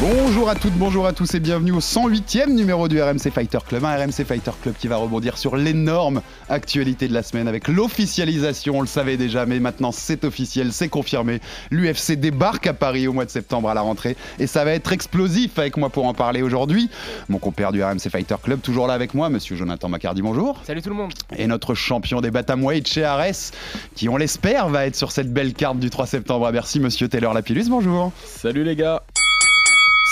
Bonjour à toutes, bonjour à tous et bienvenue au 108e numéro du RMC Fighter Club. Un RMC Fighter Club qui va rebondir sur l'énorme actualité de la semaine avec l'officialisation, on le savait déjà, mais maintenant c'est officiel, c'est confirmé. L'UFC débarque à Paris au mois de septembre à la rentrée et ça va être explosif avec moi pour en parler aujourd'hui. Mon compère du RMC Fighter Club, toujours là avec moi, monsieur Jonathan Macardy, bonjour. Salut tout le monde. Et notre champion des Batamweight chez Ares, qui on l'espère va être sur cette belle carte du 3 septembre à Bercy, monsieur Taylor Lapillus, bonjour. Salut les gars.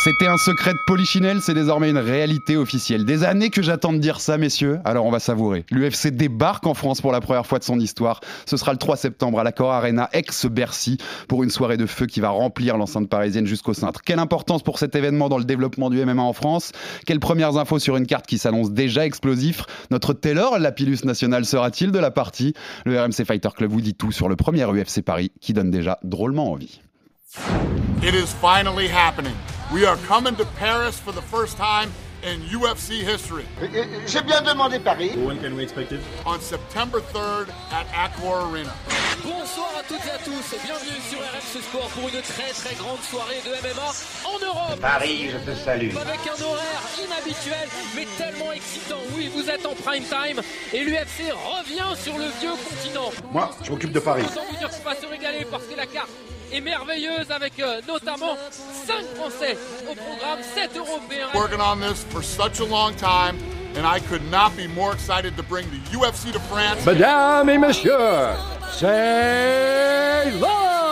C'était un secret de Polichinelle, c'est désormais une réalité officielle. Des années que j'attends de dire ça, messieurs, alors on va savourer. L'UFC débarque en France pour la première fois de son histoire. Ce sera le 3 septembre à l'Accor Arena, ex-Bercy, pour une soirée de feu qui va remplir l'enceinte parisienne jusqu'au cintre. Quelle importance pour cet événement dans le développement du MMA en France? Quelles premières infos sur une carte qui s'annonce déjà explosif? Notre Taylor, Lapillus National, sera-t-il de la partie? Le RMC Fighter Club vous dit tout sur le premier UFC Paris qui donne déjà drôlement envie. It is finally happening. We are coming to Paris for the first time in UFC history. J'ai bien demandé Paris. On September 3rd at Accor Arena. Bonsoir à toutes et à tous et bienvenue sur RMC Sport pour une très très grande soirée de MMA en Europe. Paris, je te salue. Avec un horaire inhabituel mais tellement excitant. Oui, vous êtes en prime time et l'UFC revient sur le vieux continent. Moi, je m'occupe de Paris. Autant vous dire qu'on va se régaler parce que la carte est merveilleuse avec euh, notamment 5 Français au programme, 7 Européens. Working on this for such a long time, and I could not be more excited to bring the UFC to France. Mesdames et messieurs, c'est là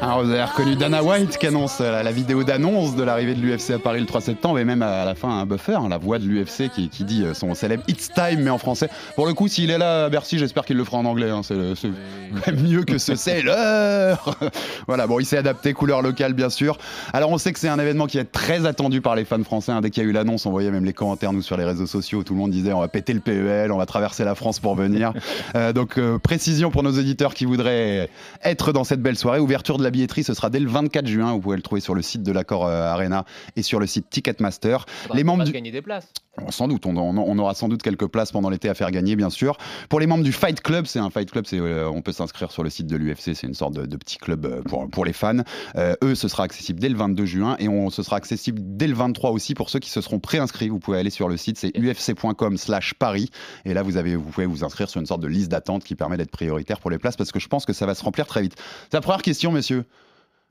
Alors, vous avez reconnu Dana White qui annonce euh, la vidéo d'annonce de l'arrivée de l'UFC à Paris le 3 septembre et même à la fin un buffer, hein, la voix de l'UFC qui, qui dit euh, son célèbre It's Time mais en français. Pour le coup, s'il est là à Bercy, j'espère qu'il le fera en anglais. hein, c'est même mieux que ce c'est l'heure. voilà, bon, il s'est adapté couleur locale bien sûr. Alors on sait que c'est un événement qui est très attendu par les fans français. hein. Dès qu'il y a eu l'annonce, on voyait même les commentaires nous sur les réseaux sociaux. Tout le monde disait on va péter le PEL, on va traverser la France pour venir. Euh, donc euh, précision pour nos auditeurs qui voudraient être dans cette belle soirée. Ouverture de la billetterie, ce sera dès le 24 juin. Vous pouvez le trouver sur le site de l'accord euh, Arena et sur le site Ticketmaster. Faudra Les membres du... gagner des places. Bon, Sans doute, on, aura sans doute quelques places pendant l'été à faire gagner, bien sûr. Pour les membres du Fight Club, c'est un Fight Club, c'est, euh, on peut s'inscrire sur le site de l'UFC, c'est une sorte de, de petit club euh, pour, pour les fans. Euh, eux, ce sera accessible dès le 22 juin et on, ce sera accessible dès le 23 aussi pour ceux qui se seront préinscrits. Vous pouvez aller sur le site, c'est ufc.com slash Paris et là, vous, avez, vous pouvez vous inscrire sur une sorte de liste d'attente qui permet d'être prioritaire pour les places parce que je pense que ça va se remplir très vite. La première question, messieurs.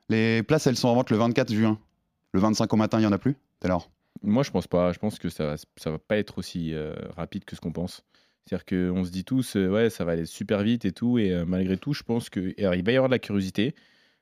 Les places, elles sont en vente le 24 juin. Le 25 au matin, il n'y en a plus Alors Moi je pense pas. Je pense que ça ça va pas être aussi euh, rapide que ce qu'on pense. C'est-à-dire qu'on se dit tous, euh, ouais, ça va aller super vite et tout. Et euh, malgré tout, je pense qu'il va y avoir de la curiosité.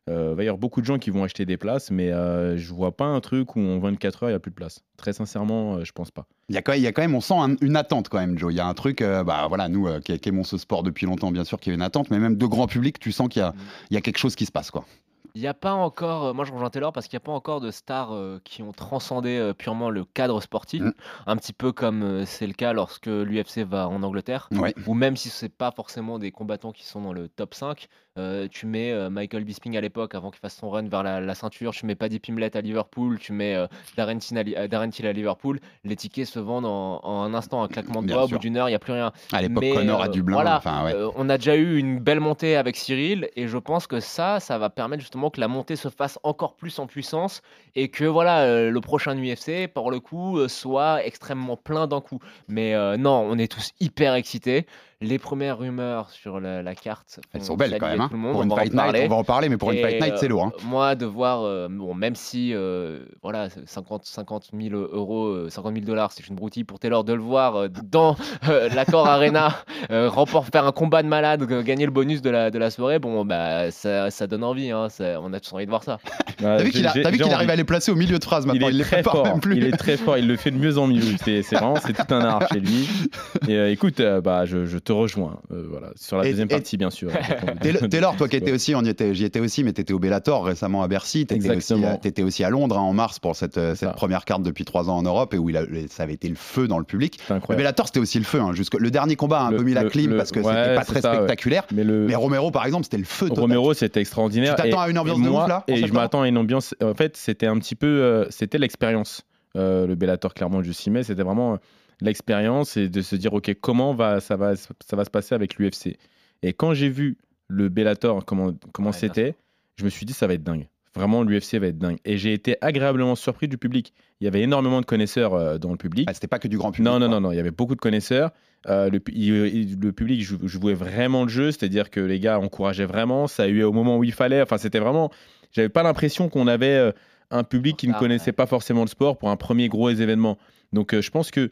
Euh, Il va y avoir beaucoup de gens qui vont acheter des places, mais euh, je vois pas un truc où en 24 heures, il n'y a plus de place. Très sincèrement, euh, je pense pas. Il y, a quand même, il y a quand même, on sent un- une attente quand même, Joe. Il y a un truc, euh, bah voilà, nous euh, qui, qui aimons ce sport depuis longtemps, bien sûr qu'il y a une attente, mais même de grand public, tu sens qu'il y a, y a quelque chose qui se passe, quoi. Il n'y a pas encore, euh, moi je rejoins Taylor parce qu'il n'y a pas encore de stars euh, qui ont transcendé euh, purement le cadre sportif, Mm. un petit peu comme euh, c'est le cas lorsque l'UFC va en Angleterre, Ouais. ou même si ce n'est pas forcément des combattants qui sont dans le top 5, euh, tu mets euh, Michael Bisping à l'époque avant qu'il fasse son run vers la, la ceinture, tu mets Paddy Pimblett à Liverpool, tu mets euh, Darren, à, euh, Darren Till à Liverpool, les tickets se vendent en, en un instant, un claquement de doigts, au bout d'une heure, il n'y a plus rien. À l'époque, Connor à Dublin, voilà, enfin, ouais. on a déjà eu une belle montée avec Cyril et je pense que ça, ça va permettre justement que la montée se fasse encore plus en puissance et que voilà, le prochain UFC, pour le coup, soit extrêmement plein d'un coup. Mais non, on est tous hyper excités. Les premières rumeurs sur la, la carte. Elles sont belles quand même. hein. tout le monde, Pour on une va en fight night, parler. on va en parler, mais pour une fight night, c'est euh, lourd. hein. Moi, de voir, euh, bon, même si euh, voilà, 50, 50 000 euros, euh, 50 000 dollars, c'est une broutille pour Taylor, de le voir euh, dans euh, l'accord Arena, euh, remporter, faire un combat de malade, gagner le bonus de la, de la soirée, bon, bah, ça, ça donne envie. hein, ça- on a tous envie de voir ça. Ouais, T'as vu qu'il arrive à les placer au milieu de phrase maintenant, il est il les très prépare fort. même plus. Il est très fort. Il le fait de mieux en mieux. C'est c'est vraiment c'est tout un art chez lui. Et euh, écoute, euh, bah je, je te rejoins. euh, voilà sur la Et- deuxième et- partie bien sûr. Taylor, toi qui étais aussi, on y était, j'y étais aussi, mais t'étais au Bellator récemment à Bercy. T'étais aussi, Exactement. à- t'étais aussi à Londres hein, en mars pour cette, euh, cette première carte depuis trois ans en Europe et où il a- ça avait été le feu dans le public. Le. Bellator, c'était aussi le feu. hein, jusque- le dernier combat a un Le- peu mis la clim le- parce que ouais, c'était pas très ça, ouais. spectaculaire. Mais le Mais Romero, par exemple, c'était le feu total. Romero, c'était extraordinaire. Tu t'attends à une ambiance de ouf, là, Et je m'attends à une ambiance. En fait, c'était un petit peu, euh, c'était l'expérience. Euh, le Bellator clairement du 6 mai, c'était vraiment euh, l'expérience et de se dire ok comment va ça va ça va se passer avec l'UFC. Et quand j'ai vu le Bellator comment comment Ouais, c'était, je me suis dit ça va être dingue. Vraiment l'UFC va être dingue. Et j'ai été agréablement surpris du public. Il y avait énormément de connaisseurs euh, dans le public. Ah, c'était pas que du grand public. Non, non, non, non, il y avait beaucoup de connaisseurs. Euh, le, il- le public jou- jouait vraiment le jeu, c'est-à-dire que les gars encourageaient vraiment. Ça a eu au moment où il fallait. Enfin, c'était vraiment. J'avais pas l'impression qu'on avait un public qui ne connaissait ouais. pas forcément le sport pour un premier gros événement. Donc, euh, je pense que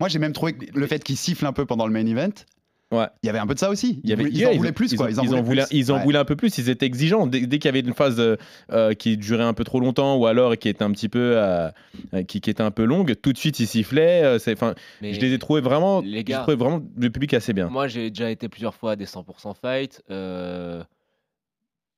Moi, j'ai même trouvé que le fait qu'il siffle un peu pendant le main event, Ouais. il y avait un peu de ça aussi. il y avait, Ils, yeah, en voulaient plus, quoi. Ils en, voulaient, plus. ils en Ouais. voulaient un peu plus. Ils étaient exigeants. Dès, dès qu'il y avait une phase euh, euh, qui durait un peu trop longtemps ou alors qui était un petit peu, euh, qui, qui était un peu longue, tout de suite ils sifflaient. euh, c'est- Enfin, Mais je les ai trouvés vraiment. les gars- trouvé vraiment le public assez bien. Moi, j'ai déjà été plusieurs fois à des 100% fight.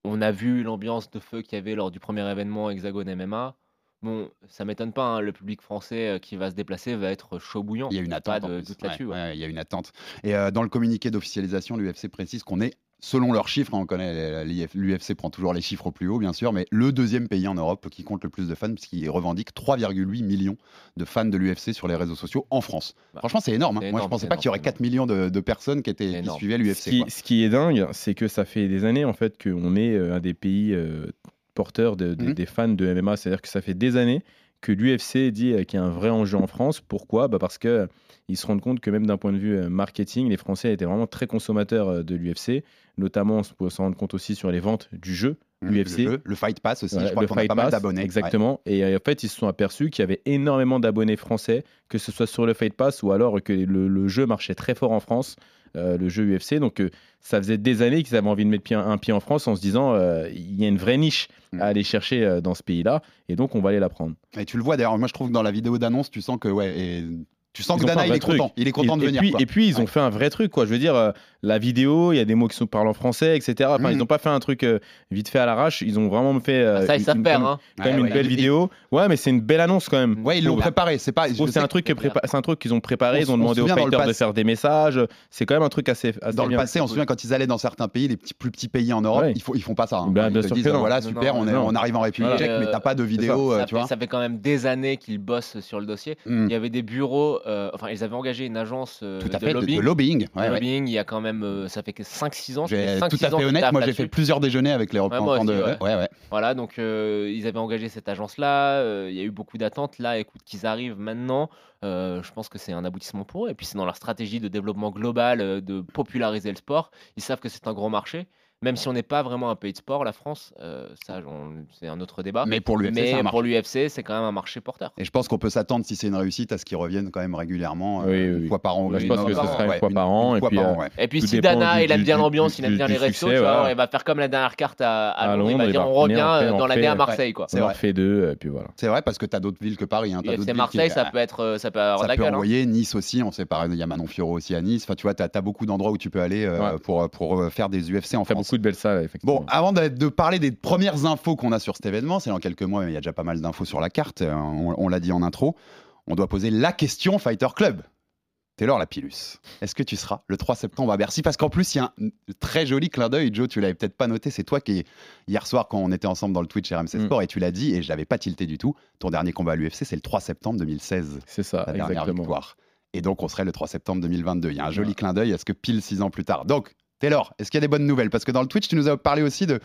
On a vu l'ambiance de feu qu'il y avait lors du premier événement Hexagone MMA. Bon, ça m'étonne pas, hein, le public français euh, qui va se déplacer va être chaud bouillant. Il y a une attente. en de plus. doute là-dessus. Ouais, ouais. ouais, il y a une attente. Et euh, dans le communiqué d'officialisation, l'UFC précise qu'on est, selon leurs chiffres, hein, on connaît l'UFC prend toujours les chiffres au plus haut, bien sûr, mais le deuxième pays en Europe qui compte le plus de fans, puisqu'il revendique 3,8 millions de fans de l'UFC sur les réseaux sociaux en France. Bah, Franchement, c'est énorme. hein. Moi, je pensais pas qu'il y aurait énorme, 4 millions de, de personnes qui, étaient, qui suivaient l'UFC. ce qui est dingue, c'est que ça fait des années en fait qu'on est euh, un des pays euh, porteurs de- de- Mhm. des fans de MMA. C'est-à-dire que ça fait des années que l'UFC dit euh, qu'il y a un vrai enjeu en France. Pourquoi? Bah Parce que ils se rendent compte que même d'un point de vue euh, marketing, les Français étaient vraiment très consommateurs euh, de l'UFC. Notamment, on peut s'en rendre compte aussi sur les ventes du jeu. Le, UFC. jeu, le Fight Pass aussi, je crois le qu'on a Fight pas mal Pass, d'abonnés. Exactement. Et en fait, ils se sont aperçus qu'il y avait énormément d'abonnés français, que ce soit sur le Fight Pass ou alors que le, le jeu marchait très fort en France, euh, le jeu UFC. Donc, euh, ça faisait des années qu'ils avaient envie de mettre pied- un pied en France en se disant euh, il y a une vraie niche Mm. à aller chercher dans ce pays-là, et donc on va aller la prendre. Et tu le vois d'ailleurs, moi je trouve que dans la vidéo d'annonce, tu sens que, ouais, et tu sens Ils que Dana, il est content. truc. Il est content et, de et venir. puis, quoi. et puis, ils ont Ouais. fait un vrai truc, quoi. Je veux dire, euh, la vidéo, il y a des mots qui sont parlent en français, etc. Enfin, ils n'ont pas fait un truc euh, vite fait à l'arrache. Ils ont vraiment fait euh, Ah, ça, ils une- savent une- faire. quand Hein. même Ouais, une belle vidéo. Ouais, mais c'est une belle annonce quand même. Ouais, ils l'ont préparé. C'est pas. Oh, c'est un truc que prépa- c'est un truc qu'ils ont préparé. On Ils se- ont on se demandé aux fighters de faire des messages. C'est quand même un truc assez. assez Dans le passé, on se souvient quand ils allaient dans certains pays, les petits, plus petits pays en Europe, ils, font, ils font pas ça. hein. Ben, ils sûr disent, voilà, super, on, arrive en République tchèque, mais t'as pas de vidéo, fait, ça fait quand même des années qu'ils bossent sur le dossier. Mm. Il y avait des bureaux, euh, enfin, ils avaient engagé une agence euh, Tout à de fait, de, lobbying. de lobbying. De ouais, ouais. lobbying, il y a quand même, euh, ça fait que 5-6 ans. ça J'ai- fait cinq, Tout six à fait honnête, moi j'ai fait plusieurs déjeuners avec les représentants de. ouais. Ouais, ouais. Voilà, donc ils avaient engagé cette agence-là, il y a eu beaucoup d'attentes. Là, écoute, qu'ils arrivent maintenant, je pense que c'est un aboutissement pour eux. Et puis c'est dans leur stratégie de développement global, de populariser le sport. Ils savent que c'est un gros marché. Même si on n'est pas vraiment un pays de sport, la France, euh, ça, j'en- c'est un autre débat. Mais pour l'UFC, c'est un Mais marché. pour l'UFC, c'est quand même un marché porteur. Et je pense qu'on peut s'attendre, si c'est une réussite, à ce qu'ils reviennent quand même régulièrement, euh, Oui, oui, une fois par an. je pense que ce sera une Ouais, fois par an, et fois puis, par euh, an, ouais. Et puis si Dana, du- il aime bien l'ambiance, il aime bien les restos, tu voilà. il va faire comme la dernière carte à, à À Londres, il va dire on revient euh, dans l'année à Marseille. quoi. C'est On en vrai. fait deux, et puis voilà. C'est vrai parce que t'as d'autres villes que Paris. Hein. T'as d'autres UFC villes Marseille, ça peut être, euh, ça peut hein. envoyer. Nice aussi, on sait pas. Il y a Manon Fiorot aussi à Nice. Enfin, tu vois, tu as, beaucoup d'endroits où tu peux aller euh, Ouais. pour, pour euh, faire des UFC en France. Beaucoup de belles salles, effectivement. Bon, avant de, de parler des premières infos qu'on a sur cet événement, c'est dans quelques mois, mais il y a déjà pas mal d'infos sur la carte, euh, on, on l'a dit en intro, on doit poser la question Fighter Club. Taylor Lapillus, est-ce que tu seras le 3 septembre à Bercy? Parce qu'en plus, il y a un très joli clin d'œil, Joe, tu l'avais peut-être pas noté, c'est toi qui, hier soir, quand on était ensemble dans le Twitch RMC Mm. Sport, et tu l'as dit, et je l'avais pas tilté du tout, ton dernier combat à l'UFC, c'est le 3 septembre 2016, C'est ça, la dernière exactement. victoire. Et donc, on serait le 3 septembre 2022. Il y a un joli clin d'œil à ce que pile six ans plus tard. Donc, Taylor, est-ce qu'il y a des bonnes nouvelles? Parce que dans le Twitch, tu nous as parlé aussi de.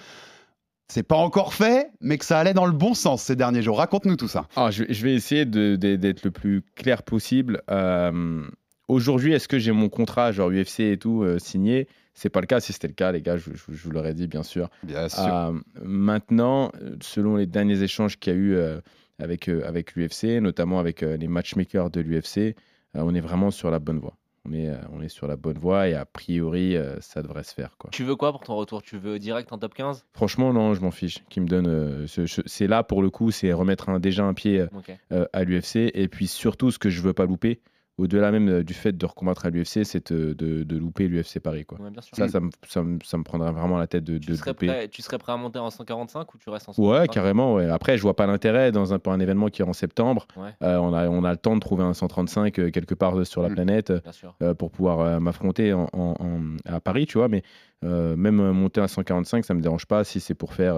C'est pas encore fait, mais que ça allait dans le bon sens ces derniers jours. Raconte-nous tout ça. Ah, je, vais essayer d'être le plus clair possible. Euh, aujourd'hui, est-ce que j'ai mon contrat, genre UFC et tout, euh, signé? C'est pas le cas. Si c'était le cas, les gars, je, je- je vous l'aurais dit, bien sûr. Bien sûr. Euh, maintenant, selon les derniers échanges qu'il y a eu euh, avec, avec l'UFC, notamment avec les matchmakers de l'UFC, on est vraiment sur la bonne voie. On est, euh, on est sur la bonne voie et a priori, euh, ça devrait se faire. Quoi. Tu veux quoi pour ton retour? Tu veux direct en top 15 Franchement, non, je m'en fiche. Qui me donne, euh, ce- ce- c'est là pour le coup, c'est remettre un- déjà un pied euh, à l'UFC. Et puis surtout, ce que je veux pas louper, au-delà même euh, du fait de recombattre à l'UFC, c'est de, de- de louper l'UFC Paris. Quoi. Ouais. Ça, ça me, ça, me, ça me prendrait vraiment la tête de, tu, serais louper. prêt, tu serais prêt à monter en 145 ou tu restes en Ouais, 145 carrément. Ouais. Après, je vois pas l'intérêt dans un, pour un événement qui est en septembre. Ouais. Euh, on, a, on a le temps de trouver un 135 euh, quelque part euh, sur la Mm. planète euh, euh, pour pouvoir euh, m'affronter en, en- en- à Paris, tu vois. Mais euh, même euh, monter à 145, ça me dérange pas si c'est pour faire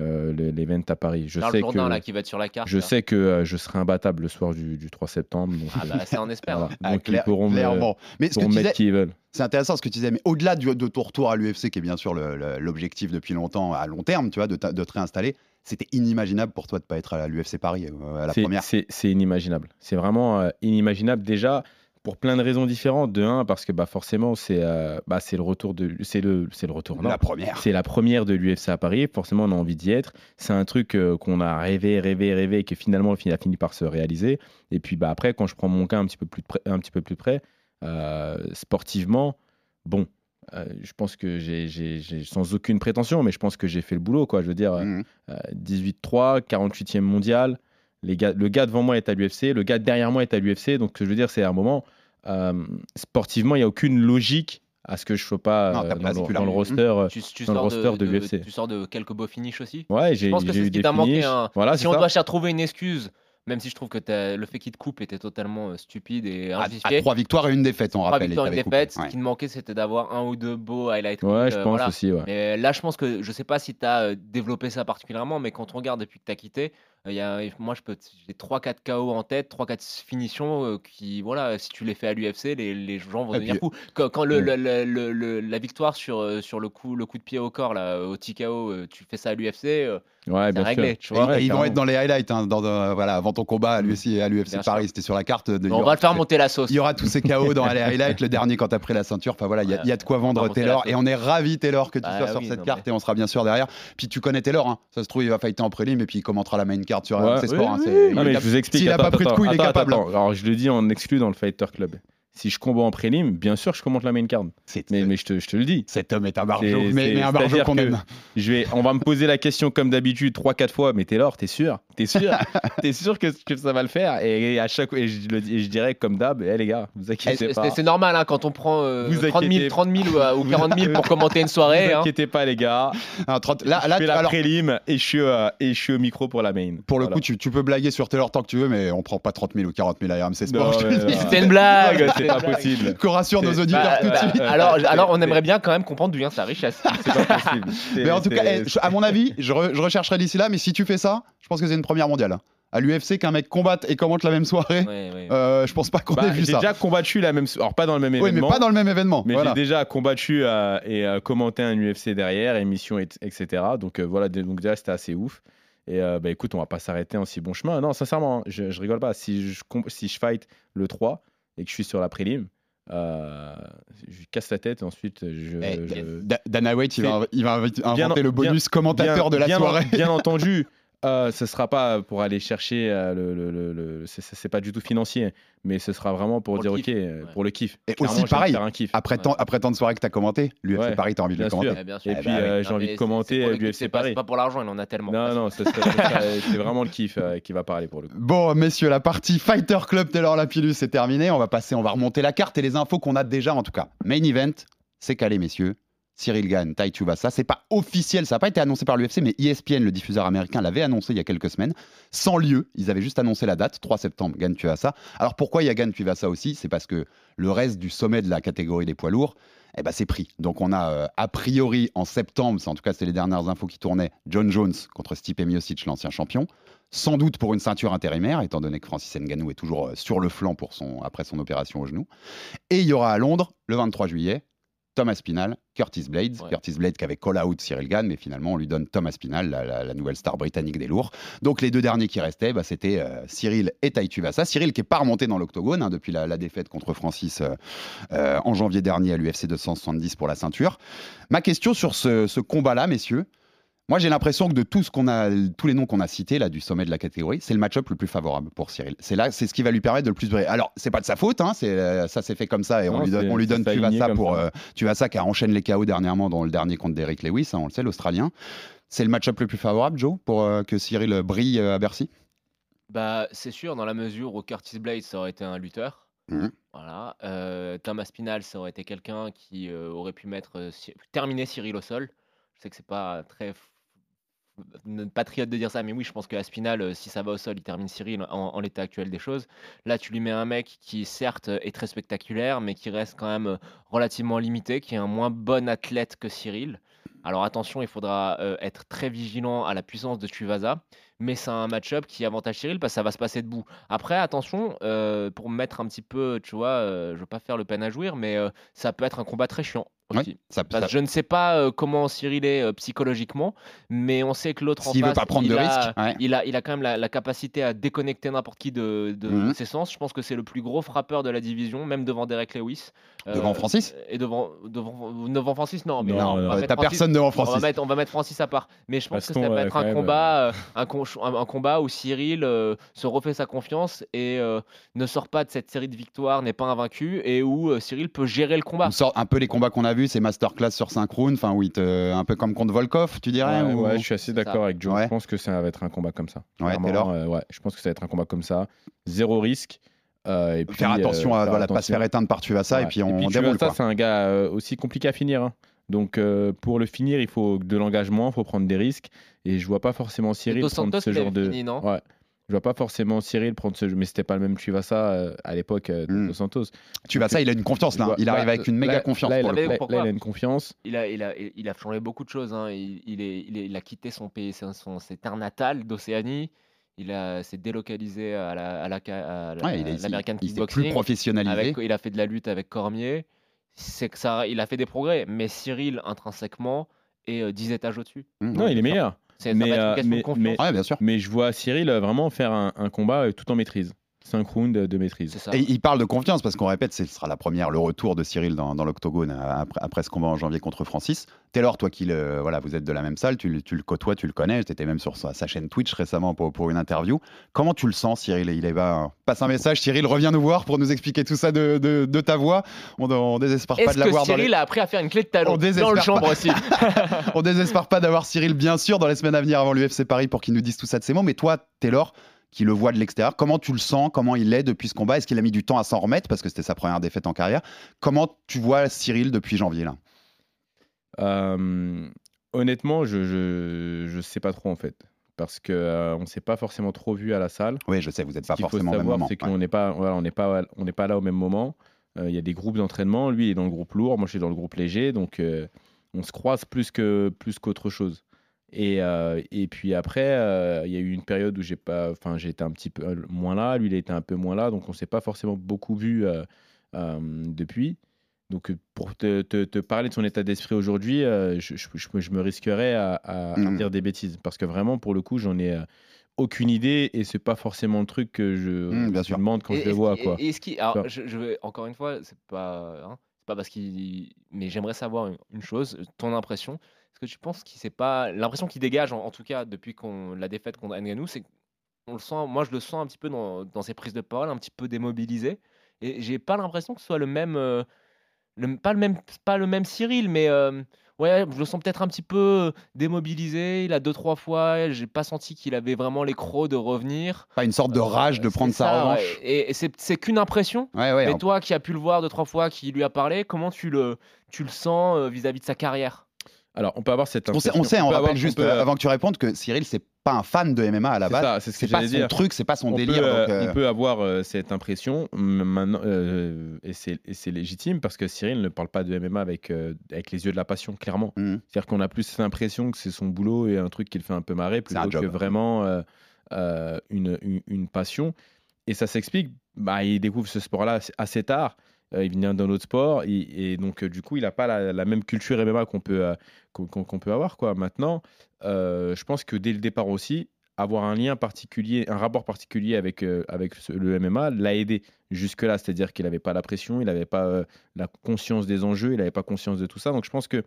euh, le- l'event à Paris. Je Charles sais que là, qui va être sur la carte. je là. sais que euh, je serai imbattable le soir du, du 3 septembre. Donc, Ah bah, ça, on espère. voilà. Ah, Donc, clair- ils pourront me, clairement. Mais ce que mettre qui ils veulent. c'est intéressant ce que tu disais, mais au-delà du- de ton retour à l'UFC, qui est bien sûr l'objectif depuis longtemps, à long terme, tu vois, de, ta- de te réinstaller, c'était inimaginable pour toi de pas être à l'UFC Paris euh, à la C'est- première. C'est c'est inimaginable. C'est vraiment euh, inimaginable déjà pour plein de raisons différentes. De un, parce que bah, forcément, c'est euh, bah, c'est le retour de. C'est le, le retour. non. La première. C'est la première de l'UFC à Paris. Forcément, on a envie d'y être. C'est un truc euh, qu'on a rêvé, rêvé, rêvé, et qui finalement a fini par se réaliser. Et puis bah, après, quand je prends mon cas un petit peu plus, de près- un petit peu plus près, euh, sportivement, bon. euh, je pense que j'ai, sans aucune prétention, mais je pense que j'ai fait le boulot, quoi. Je veux dire, euh, 18-3, 48e mondial. Les gars, le gars devant moi est à l'UFC, le gars derrière moi est à l'UFC. Donc, ce que je veux dire, c'est à un moment, euh, sportivement, il n'y a aucune logique à ce que je ne sois pas Non, euh, dans, le, plus dans le large. roster. euh, Tu, tu dans le sors roster de de, l'UFC. Tu sors de quelques beaux finishes aussi. Ouais, Je j'ai, pense que j'ai c'est eu ce qui des manqué. finishes. hein. Voilà, si on ça. doit chercher trouver une excuse, même si je trouve que t'as- le fait qu'il te coupe était totalement euh, stupide et À, à injustifié. trois victoires et une défaite, on Trois rappelle. victoires, il une défaite. Ce qui me manquait, c'était d'avoir un ou deux beaux highlights. Ouais, je euh, pense voilà. aussi. Ouais. Mais là, je pense que je sais pas si tu as développé ça particulièrement, mais quand on regarde depuis que tu as quitté, il y a, moi, je peux, j'ai 3-4 KO en tête, 3-4 finitions euh, qui, voilà, si tu les fais à l'UFC, les, les gens vont Et devenir fous. Quand, quand le, Ouais. le- le- le- le- la victoire sur, sur le, coup, le coup de pied au corps, là, au TKO, tu fais ça à l'UFC, euh, Ouais, bien réglé, sûr. tu Et- vois. et ils vont être dans les highlights hein, dans, dans- voilà, avant ton combat à l'UFC et à l'UFC Paris. C'était sur la carte. De, on va te faire monter la sauce. Il y aura tous ces KO dans les highlights, le dernier quand t'as pris la ceinture. Enfin voilà, il y, a- il y a de quoi vendre Taylor et on est ravi Taylor que tu Bah sois sur cette non, carte mais- et on sera bien sûr derrière. Puis tu connais Taylor, hein. ça se trouve il va fighter en prélim et puis il commentera la main card sur Ouais, RMC Sport. oui, hein. Non, mais je vous explique. S'il a pas pris de coup, il est capable. attends. Alors, je le dis en exclu dans le Fighter Club. Si je combat en prélim, bien sûr, je commente la main card. Mais, mais je, te, je te le dis. Cet homme est un C'est- barjo, mais, un barjo c'est-à-dire qu'on que aime. Je vais, on va me poser la question comme d'habitude 3-4 fois, mais Taylor, t'es sûr? T'es sûr T'es sûr que, que ça va le faire? Et, à chaque et je, le et je dirais comme d'hab, eh les gars, vous Eh, inquiétez C'est pas. c'est normal hein, quand on prend euh, Vous 30, 000, inquiétez- 30 000 ou, euh, ou 40 000 pour commenter une Vous soirée. hein. inquiétez pas les gars. Un 30 Là, je là, fais la alors, prélim et je, suis, euh, et je suis au micro pour la main. pour le Voilà. coup, tu, tu peux blaguer sur Taylor tant que tu veux, mais on prend pas 30 000 ou 40 000 à RMC Sport. C'était une blague. c'est pas possible. Que rassure nos auditeurs tout de suite. alors, alors, on aimerait bien quand même comprendre d'où vient sa richesse. C'est pas possible. Mais en tout cas, eh, à mon avis, je rechercherai d'ici là, mais si tu fais ça, je pense que c'est une première mondiale. À l'UFC, qu'un mec combatte et commente la même soirée, Ouais, ouais. euh, je pense pas qu'on Bah, ait vu j'ai ça. déjà combattu la même. Alors pas dans le même Oui, mais événement. pas dans le même événement. Mais voilà. j'ai déjà combattu euh, et euh, commenté un UFC derrière, émission, et- etc. Donc voilà, donc déjà c'était assez ouf. Et bah écoute, on va pas s'arrêter en si bon chemin. Non, sincèrement, hein, je, je rigole pas. Si je, si je fight le 3 et que je suis sur la prélim, euh, je casse la tête et ensuite je. Eh, je- Da- Dana White, il va, il va inviter- Bien- inventer le bonus commentateur bien- de la soirée. Bien entendu, euh, ce sera pas pour aller chercher euh, le. le, le- le- c'est- pas du tout financier, mais ce sera vraiment pour, Pour dire ok, kiff. euh, Ouais. pour le kiff. Et Clairement, aussi, pareil, faire un kiff. Après, Ouais. tant, après tant de soirées que tu as commenté, l'UFC Ouais, Paris, tu as envie de bien le sûr. commenter. Sûr. Et Eh puis bah, euh, j'ai envie de commenter l'UFC C'est pas, Paris. c'est pas pour l'argent, il en a tellement. Non, non, c'est vraiment le kiff euh, qui va parler pour le coup. Bon, messieurs, la partie Fighter Club Taylor Lapillus est terminée. On va passer, on va remonter la carte et les infos qu'on a déjà en tout cas. Main event, c'est calé, messieurs. Cyril Gann, Tai Tuivasa. C'est pas officiel, ça n'a pas été annoncé par l'UFC, mais ESPN, le diffuseur américain, l'avait annoncé il y a quelques semaines. Sans lieu, ils avaient juste annoncé la date, 3 septembre, Gann Tuivasa. Alors pourquoi il y a Gann Tuivasa aussi? C'est parce que le reste du sommet de la catégorie des poids lourds, eh ben, c'est pris. Donc on a euh, a priori en septembre, en tout cas c'est les dernières infos qui tournaient, John Jones contre Stipe Miocic, l'ancien champion. Sans doute pour une ceinture intérimaire, étant donné que Francis Ngannou est toujours euh, sur le flanc pour son, après son opération au genou. Et il y aura à Londres, le 23 juillet, Thomas Spinal, Curtis Blades. Curtis Blades qui avait call out Cyril Gann, mais finalement on lui donne Thomas Spinal, la, la- la nouvelle star britannique des lourds. Donc les deux derniers qui restaient, bah, c'était euh, Cyril et Tai Tuivasa. Cyril qui est pas remonté dans l'octogone hein, depuis la, la défaite contre Francis euh, euh, en janvier dernier à l'UFC 270 pour la ceinture. Ma question sur ce, ce combat-là, messieurs. Moi, j'ai l'impression que de tout ce qu'on a, tous les noms qu'on a cités là du sommet de la catégorie, c'est le match-up le plus favorable pour Cyril. C'est là, c'est ce qui va lui permettre de le plus briller. Alors, c'est pas de sa faute, hein, c'est euh, ça s'est fait comme ça et on lui donne, on lui ça donne s'est aligné Tuivasa comme pour ça. euh, Tuivasa qui a enchaîné les KO dernièrement dans le dernier contre Derrick Lewis, hein, on le sait, l'Australien. C'est le match-up le plus favorable, Joe, pour euh, que Cyril brille euh, à Bercy? Bah, c'est sûr, dans la mesure où Curtis Blades, ça aurait été un lutteur. Mhm. Voilà. Euh, Thomas Spinal, ça aurait été quelqu'un qui euh, aurait pu mettre euh, terminer Cyril au sol. Je sais que c'est pas très patriote de dire ça, mais oui, je pense que Spinal, euh, si ça va au sol, il termine Cyril en, l'état actuel des choses. Là, tu lui mets un mec qui, certes, est très spectaculaire, mais qui reste quand même euh, relativement limité, qui est un moins bon athlète que Cyril. Alors attention, il faudra euh, être très vigilant à la puissance de Tuivasa, mais c'est un match-up qui avantage Cyril parce que ça va se passer debout. Après, attention, euh, pour me mettre un petit peu, tu vois, euh, je veux pas faire le peine à jouir, mais euh, ça peut être un combat très chiant. Ouais, aussi. ça- Parce ça- que je ne sais pas euh, comment Cyril est euh, psychologiquement, mais on sait que l'autre en S'il veut face, pas prendre il de a- risques, ouais. il, a, il a quand même la, la capacité à déconnecter n'importe qui de, de Mhm. ses sens. Je pense que c'est le plus gros frappeur de la division, même devant Derek Lewis. Euh, Devant Francis Et devant, devant, devant Francis, non. Mais Non, non, on va ouais, mettre T'as Francis- personne devant on va, Francis. mettre, on va mettre Francis à part. Mais je pense que ça va être un combat, euh, un, con- un- un combat où Cyril euh, se refait sa confiance et euh, ne sort pas de cette série de victoires, n'est pas invaincu, et où euh, Cyril peut gérer le combat. On sort un peu les combats qu'on a vus, c'est masterclass sur 5 rounds, enfin oui, un peu comme contre Volkov, tu dirais Ouais, ou- ouais, je suis assez d'accord avec Joe. Ouais. Je pense que ça va être un combat comme ça. Ouais, Taylor euh, ouais, je pense que ça va être un combat comme ça. Zéro risque. euh, et puis, Faire attention euh, à faire voilà, pas se faire éteindre par Tuivasa et puis on Tuivasa, déroule quoi. c'est un gars euh, aussi compliqué à finir. hein. Donc euh, pour le finir, il faut de l'engagement, il faut prendre des risques. Et je vois pas forcément Cyril prendre ce genre de. fini, non? Ouais. Je vois pas forcément Cyril prendre ce jeu, mais c'était pas le même Tuivasa euh, à l'époque euh, de Mm. Dos Santos. Tuivasa, il a une confiance là, vois- il arrive là, avec une méga là- confiance Là, pour il le a- coup. là, Pourquoi là, il a une confiance. Il a, il, a, il a changé beaucoup de choses. hein. Il, il est, il, est- il a quitté son pays, son, son- ses terres natales d'Océanie. Il a- s'est délocalisé à la, à la, à la- Ouais, il Kickboxing. plus professionnalisé. Avec- il a fait de la lutte avec Cormier. C'est que ça, il a fait des progrès. Mais Cyril, intrinsèquement, est euh, 10 étages au-dessus. Mmh, Non, il est meilleur. C'est- Mais, euh, mais- confiance. mais- Ouais, bien sûr. Mais je vois Cyril euh, vraiment faire un, un combat euh, tout en maîtrise. 5 rounds de maîtrise. Ça. Et il parle de confiance parce qu'on répète, ce sera la première, le retour de Cyril dans, dans l'octogone euh, après, après ce combat en janvier contre Francis. Taylor, toi qui le, voilà, vous êtes de la même salle, tu, le- tu le côtoies, tu le connais, tu étais même sur sa, sa chaîne Twitch récemment pour, pour une interview. Comment tu le sens, Cyril? Il est bah, passe un message, Cyril, reviens nous voir pour nous expliquer tout ça de, de- de ta voix. On, on désespère pas de l'avoir dans les... Cyril a appris à faire une clé de talon On dans le désespère chambre pas. aussi On désespère pas d'avoir Cyril, bien sûr, dans les semaines à venir avant l'UFC Paris pour qu'il nous dise tout ça de ses mots. Mais toi, Taylor, qui le voit de l'extérieur, comment tu le sens? Comment il est depuis ce combat? Est-ce qu'il a mis du temps à s'en remettre? Parce que c'était sa première défaite en carrière Comment tu vois Cyril depuis janvier là? Euh, honnêtement, je, je je sais pas trop en fait. Parce que euh, on s'est pas forcément trop vu à la salle. Oui, je sais, vous n'êtes pas forcément au même moment. c'est qu'on n'est pas, voilà, on n'est pas, on n'est pas là au même moment. Euh, Il y a des groupes d'entraînement. Lui il est dans le groupe lourd, moi je suis dans le groupe léger, donc euh, on se croise plus que plus qu'autre chose. Et, euh, et puis après, euh, il y a eu une période où j'ai pas, enfin été un petit peu moins là, lui il a été un peu moins là, donc on s'est pas forcément beaucoup vu euh, euh, depuis. Donc euh, pour te, te- te parler de son état d'esprit aujourd'hui, euh, je, je- je me- me risquerais à, à- à Mhm. dire des bêtises parce que vraiment pour le coup j'en ai euh, aucune idée et c'est pas forcément le truc que je, bien je sûr. demande quand Et je le vois quoi. et alors, vois? je, je vais encore une fois, c'est pas, hein, c'est pas parce qu'il, mais j'aimerais savoir une, une chose, ton impression. Que tu penses qu'il c'est pas l'impression qu'il dégage en, en tout cas depuis qu'on la défaite contre Ngannou, c'est qu'on le sent, moi je le sens un petit peu dans, dans ses prises de parole, un petit peu démobilisé, et j'ai pas l'impression que ce soit le même, euh, le, pas le même, pas le même Cyril, mais euh, ouais, je le sens peut-être un petit peu démobilisé. Il a deux trois fois, j'ai pas senti qu'il avait vraiment les crocs de revenir. Pas une sorte de rage de Euh, prendre sa revanche. ouais. Et, et c'est c'est qu'une impression. Ouais, ouais, mais en- toi qui as pu le voir deux, trois fois, qui lui a parlé, comment tu le, tu le sens euh, vis-à-vis de sa carrière? Alors on peut avoir cette On sait, on, sait, on rappelle avoir- juste, peut, euh, avant que tu répondes, que Cyril, c'est pas un fan de MMA à la base. c'est ce pas son dire. truc, c'est pas son on délire. Peut, euh, donc, euh, On peut avoir euh, cette impression maintenant, euh, et c'est légitime parce que Cyril ne parle pas de MMA avec, euh, avec les yeux de la passion, clairement. Mhm. C'est-à-dire qu'on a plus l'impression que c'est son boulot et un truc qui le fait un peu marrer plutôt que vraiment euh, euh, une, une, une passion. Et ça s'explique, bah, il découvre ce sport-là assez tard. Euh, il vient d'un autre sport, et, donc euh, du coup, il n'a pas la, même culture MMA qu'on peut, euh, qu'on peut avoir. Quoi. Maintenant, je pense que dès le départ aussi, avoir un lien particulier, un rapport particulier avec, avec le MMA l'a aidé jusque-là. C'est-à-dire qu'il n'avait pas la pression, il n'avait pas la conscience des enjeux, il n'avait pas conscience de tout ça. Donc je pense que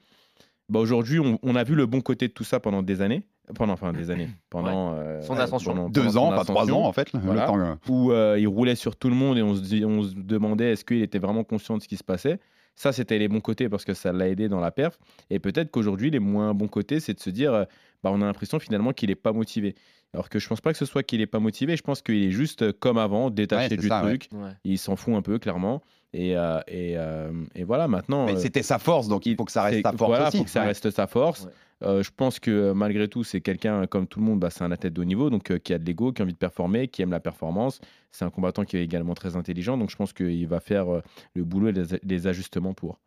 bah, aujourd'hui, on a vu le bon côté de tout ça pendant des années. Pendant, enfin, des années. Pendant, euh, Son ascension. pendant- Deux pendant ans, son pas trois ans en fait. le Voilà. temps, euh, où euh, il roulait sur tout le monde et on se, dit- on se demandait est-ce qu'il était vraiment conscient de ce qui se passait. Ça, c'était les bons côtés parce que ça l'a aidé dans la perf. Et peut-être qu'aujourd'hui, les moins bons côtés, c'est de se dire euh, bah, on a l'impression finalement qu'il n'est pas motivé. Alors que je pense pas que ce soit qu'il n'est pas motivé, je pense qu'il est juste comme avant, détaché Ouais, du ça, truc. Ouais. Il s'en fout un peu, clairement. Et, euh, et, euh, et voilà, maintenant. Mais euh, c'était sa force, donc il faut que ça reste sa force voilà, aussi. faut que ça Ouais. reste sa force. Ouais. Euh, je pense que euh, malgré tout, c'est quelqu'un comme tout le monde, bah, c'est un athlète de haut niveau, donc euh, qui a de l'ego, qui a envie de performer, qui aime la performance. C'est un combattant qui est également très intelligent, donc je pense qu'il va faire euh, le boulot et les, les ajustements pour.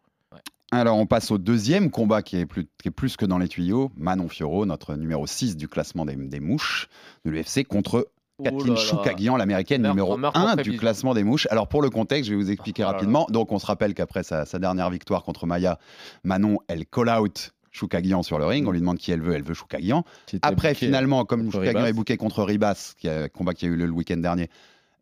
Alors, on passe au deuxième combat qui est plus, qui est plus que dans les tuyaux. Manon Fioro, notre numéro 6 du classement des, des mouches de l'UFC, contre Oh Kathleen. Choukagian, l'américaine numéro meurtre 1 contre du classement des mouches. Alors, pour le contexte, je vais vous expliquer Oh là là. rapidement. Donc, on se rappelle qu'après sa, sa dernière victoire contre Maya, Manon, elle call out Choukagian sur le ring. On lui demande qui elle veut. Elle veut était Après, finalement, comme Ribas. est booké contre Ribas, qui a, combat qui a eu lieu le week-end dernier,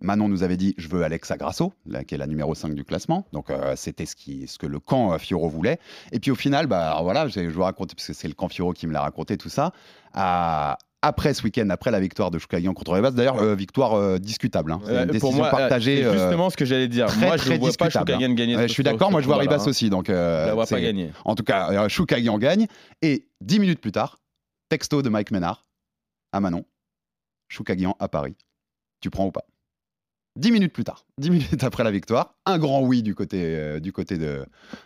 Manon nous avait dit je veux Alexa Grasso, là, qui est la numéro 5 du classement. Donc euh, c'était ce, qui, ce que le camp euh, Fioro voulait. Et puis au final, bah, voilà, je je vous raconter, parce que c'est le camp Fioro qui me l'a raconté tout ça. À- après ce week-end, après la victoire de Choukagian contre Ribas, d'ailleurs, euh, victoire euh, discutable. hein. C'est Euh, une pour moi, partagée. c'est justement ce que j'allais dire. très, moi, je très ne vois pas discutable, Choukagian hein. gagner. Je suis d'accord, moi je vois Ribas hein. aussi. Donc, Je la vois pas gagner. En tout cas, Choukagian gagne. Et 10 minutes plus tard, texto de Mike Ménard à Manon. Choukagian à Paris. Tu prends ou pas? 10 minutes plus tard, 10 minutes après la victoire, un grand oui du côté, euh, du, côté de,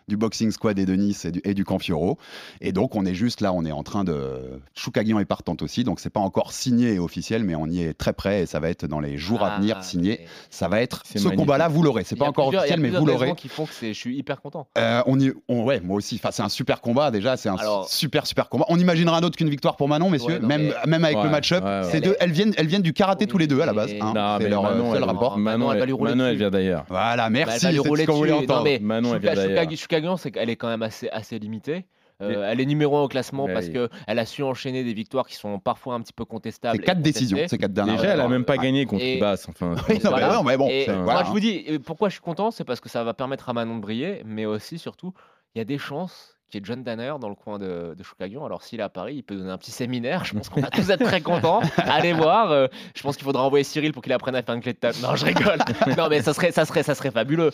du Boxing Squad et de Nice et du, et du camp Fioro. Et donc, on est juste là, on est en train de. Choukagian est partante aussi, donc c'est pas encore signé et officiel, mais on y est très près et ça va être dans les jours à venir Ah, signé. Ça va être. Ce magnifique. combat-là, vous l'aurez. C'est pas encore officiel, mais vous l'aurez. qui font que c'est- je suis hyper content. Euh, on y, on, ouais, moi aussi. Enfin, c'est un super combat déjà. C'est un Alors- super super combat. On imaginera un autre qu'une victoire pour Manon, messieurs. Ouais, non, même mais- même avec Ouais, le match-up, ouais, ces deux, elles viennent elles viennent du karaté Oui, tous les deux à la base. mais- hein. Non, c'est mais leur euh, Manon, elle, rapport. Manon, Manon, elle elle, va lui rouler Manon, elle vient d'ailleurs. Voilà, Bah, merci. elle va lui ce rouler qu'on voulait dessus. Non, entendre. mais Manon, elle vient d'ailleurs. C'est qu'elle est quand même assez, assez limitée. Euh, elle est numéro 1 au classement Mais parce oui. qu'elle a su enchaîner des victoires qui sont parfois un petit peu contestables. C'est quatre décisions. C'est quatre dernières. Déjà, elle a victoires. même pas gagné contre Et- Ribas. Enfin, Oui, non, mais non, bon. Et moi, je vous dis, pourquoi je suis content, c'est parce que ça va permettre à Manon de briller, mais aussi, surtout, il y a des chances qu'il y ait John Danner dans le coin de, de. Alors, s'il est à Paris, il peut donner un petit séminaire. Je pense qu'on va tous être très contents. Allez voir. euh, je pense qu'il faudra envoyer Cyril pour qu'il apprenne à faire une clé de table. Non, je rigole. non, mais ça serait, ça serait, ça serait fabuleux.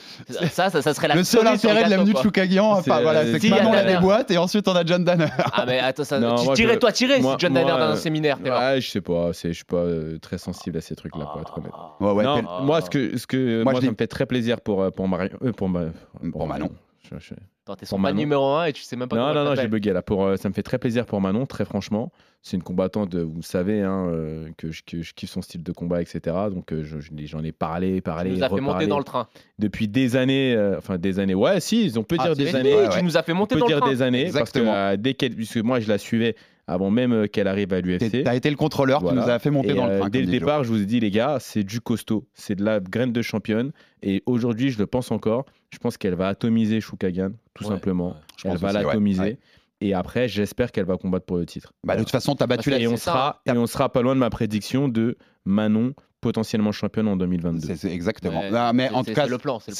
Ça, ça, ça serait la Le seul intérêt de la gâteau, venue de quoi. Choukagian, C'est, enfin, voilà, euh, si, que a Manon la déboîte et ensuite on a John Danner. Ah, mais attends, ça, Non, tu moi, tirais, je- toi, tirer moi- si John moi, Danner dans un euh, séminaire. t'es là. Ouais, je sais pas, c'est- je suis pas euh, très sensible à ces trucs-là, pour être honnête. Ouais, ouais, non, puis- moi, ce que, ce que Moi, ça me fait très plaisir pour, pour, Marion, euh, pour, ma- Pour Manon. Je- je- Attends, T'es son Manon. numéro 1 et tu sais même pas Non, non, non, j'ai bugué là. Pour, euh, ça me fait très plaisir pour Manon, très franchement. C'est une combattante, vous le savez, hein, euh, que, je, que je kiffe son style de combat, etc. Donc euh, j'en ai parlé, Tu parlé, nous as fait monter dans le train. depuis des années. euh, enfin, des années. Ouais, si, on peut Ah, dire des années. ouais, Tu nous as fait On monter peut dans le dire train. des années Exactement. parce que euh, dès qu'elle, puisque moi je la suivais avant même euh, qu'elle arrive à l'UFC. T'as été le contrôleur qui nous a fait monter Et, dans le euh, train. dès le départ, je vous ai dit, les gars, c'est du costaud. C'est de la graine de championne. Et aujourd'hui, je le pense encore. Je pense qu'elle va atomiser Choukagan, tout Ouais, simplement. ouais. Je Elle pense va l'atomiser. Ouais. Et après, j'espère qu'elle va combattre pour le titre. Bah, de toute façon, t'as battu la. et, on ça, sera, et on sera pas loin de ma prédiction de Manon potentiellement championne en 2022. C'est c'est exactement. Ouais, Non, mais c'est- en tout cas,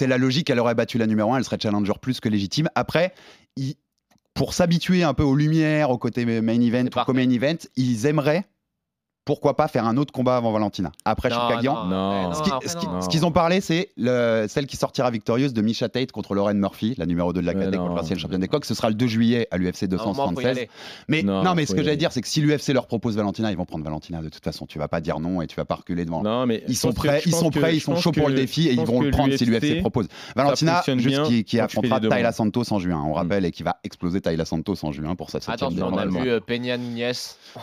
la logique. Elle aurait battu la numéro 1, elle serait challenger plus que légitime. Après, ils- pour s'habituer un peu aux lumières, au côté main event, au co-main event, ils aimeraient, pourquoi pas, faire un autre combat avant Valentina. Après Non, Choukagian. Non. mais Ce qui- après, ce qui- non. ce qu'ils ont parlé, c'est le- celle qui sortira victorieuse de Misha Tate contre Lauren Murphy, la numéro 2 de la non. contre l'ancienne championne des coques. Ce sera le 2 juillet à l'UFC À un moment, faut y 276. aller. Mais non, Non, mais ce que j'allais dire, c'est que si l'UFC leur propose Valentina, ils vont prendre Valentina de toute façon. Tu vas pas dire non et tu vas pas reculer devant. Non, mais Ils sont prêts, ils sont que- prêts, ils sont chauds pour le défi et ils vont le prendre si l'UFC propose. Valentina, juste qui, qui affrontera. Tyla Santos en juin. On Mm. rappelle et qui va exploser Tyla Santos en juin pour sa septième Attention, on a vu euh, Peña Nunez.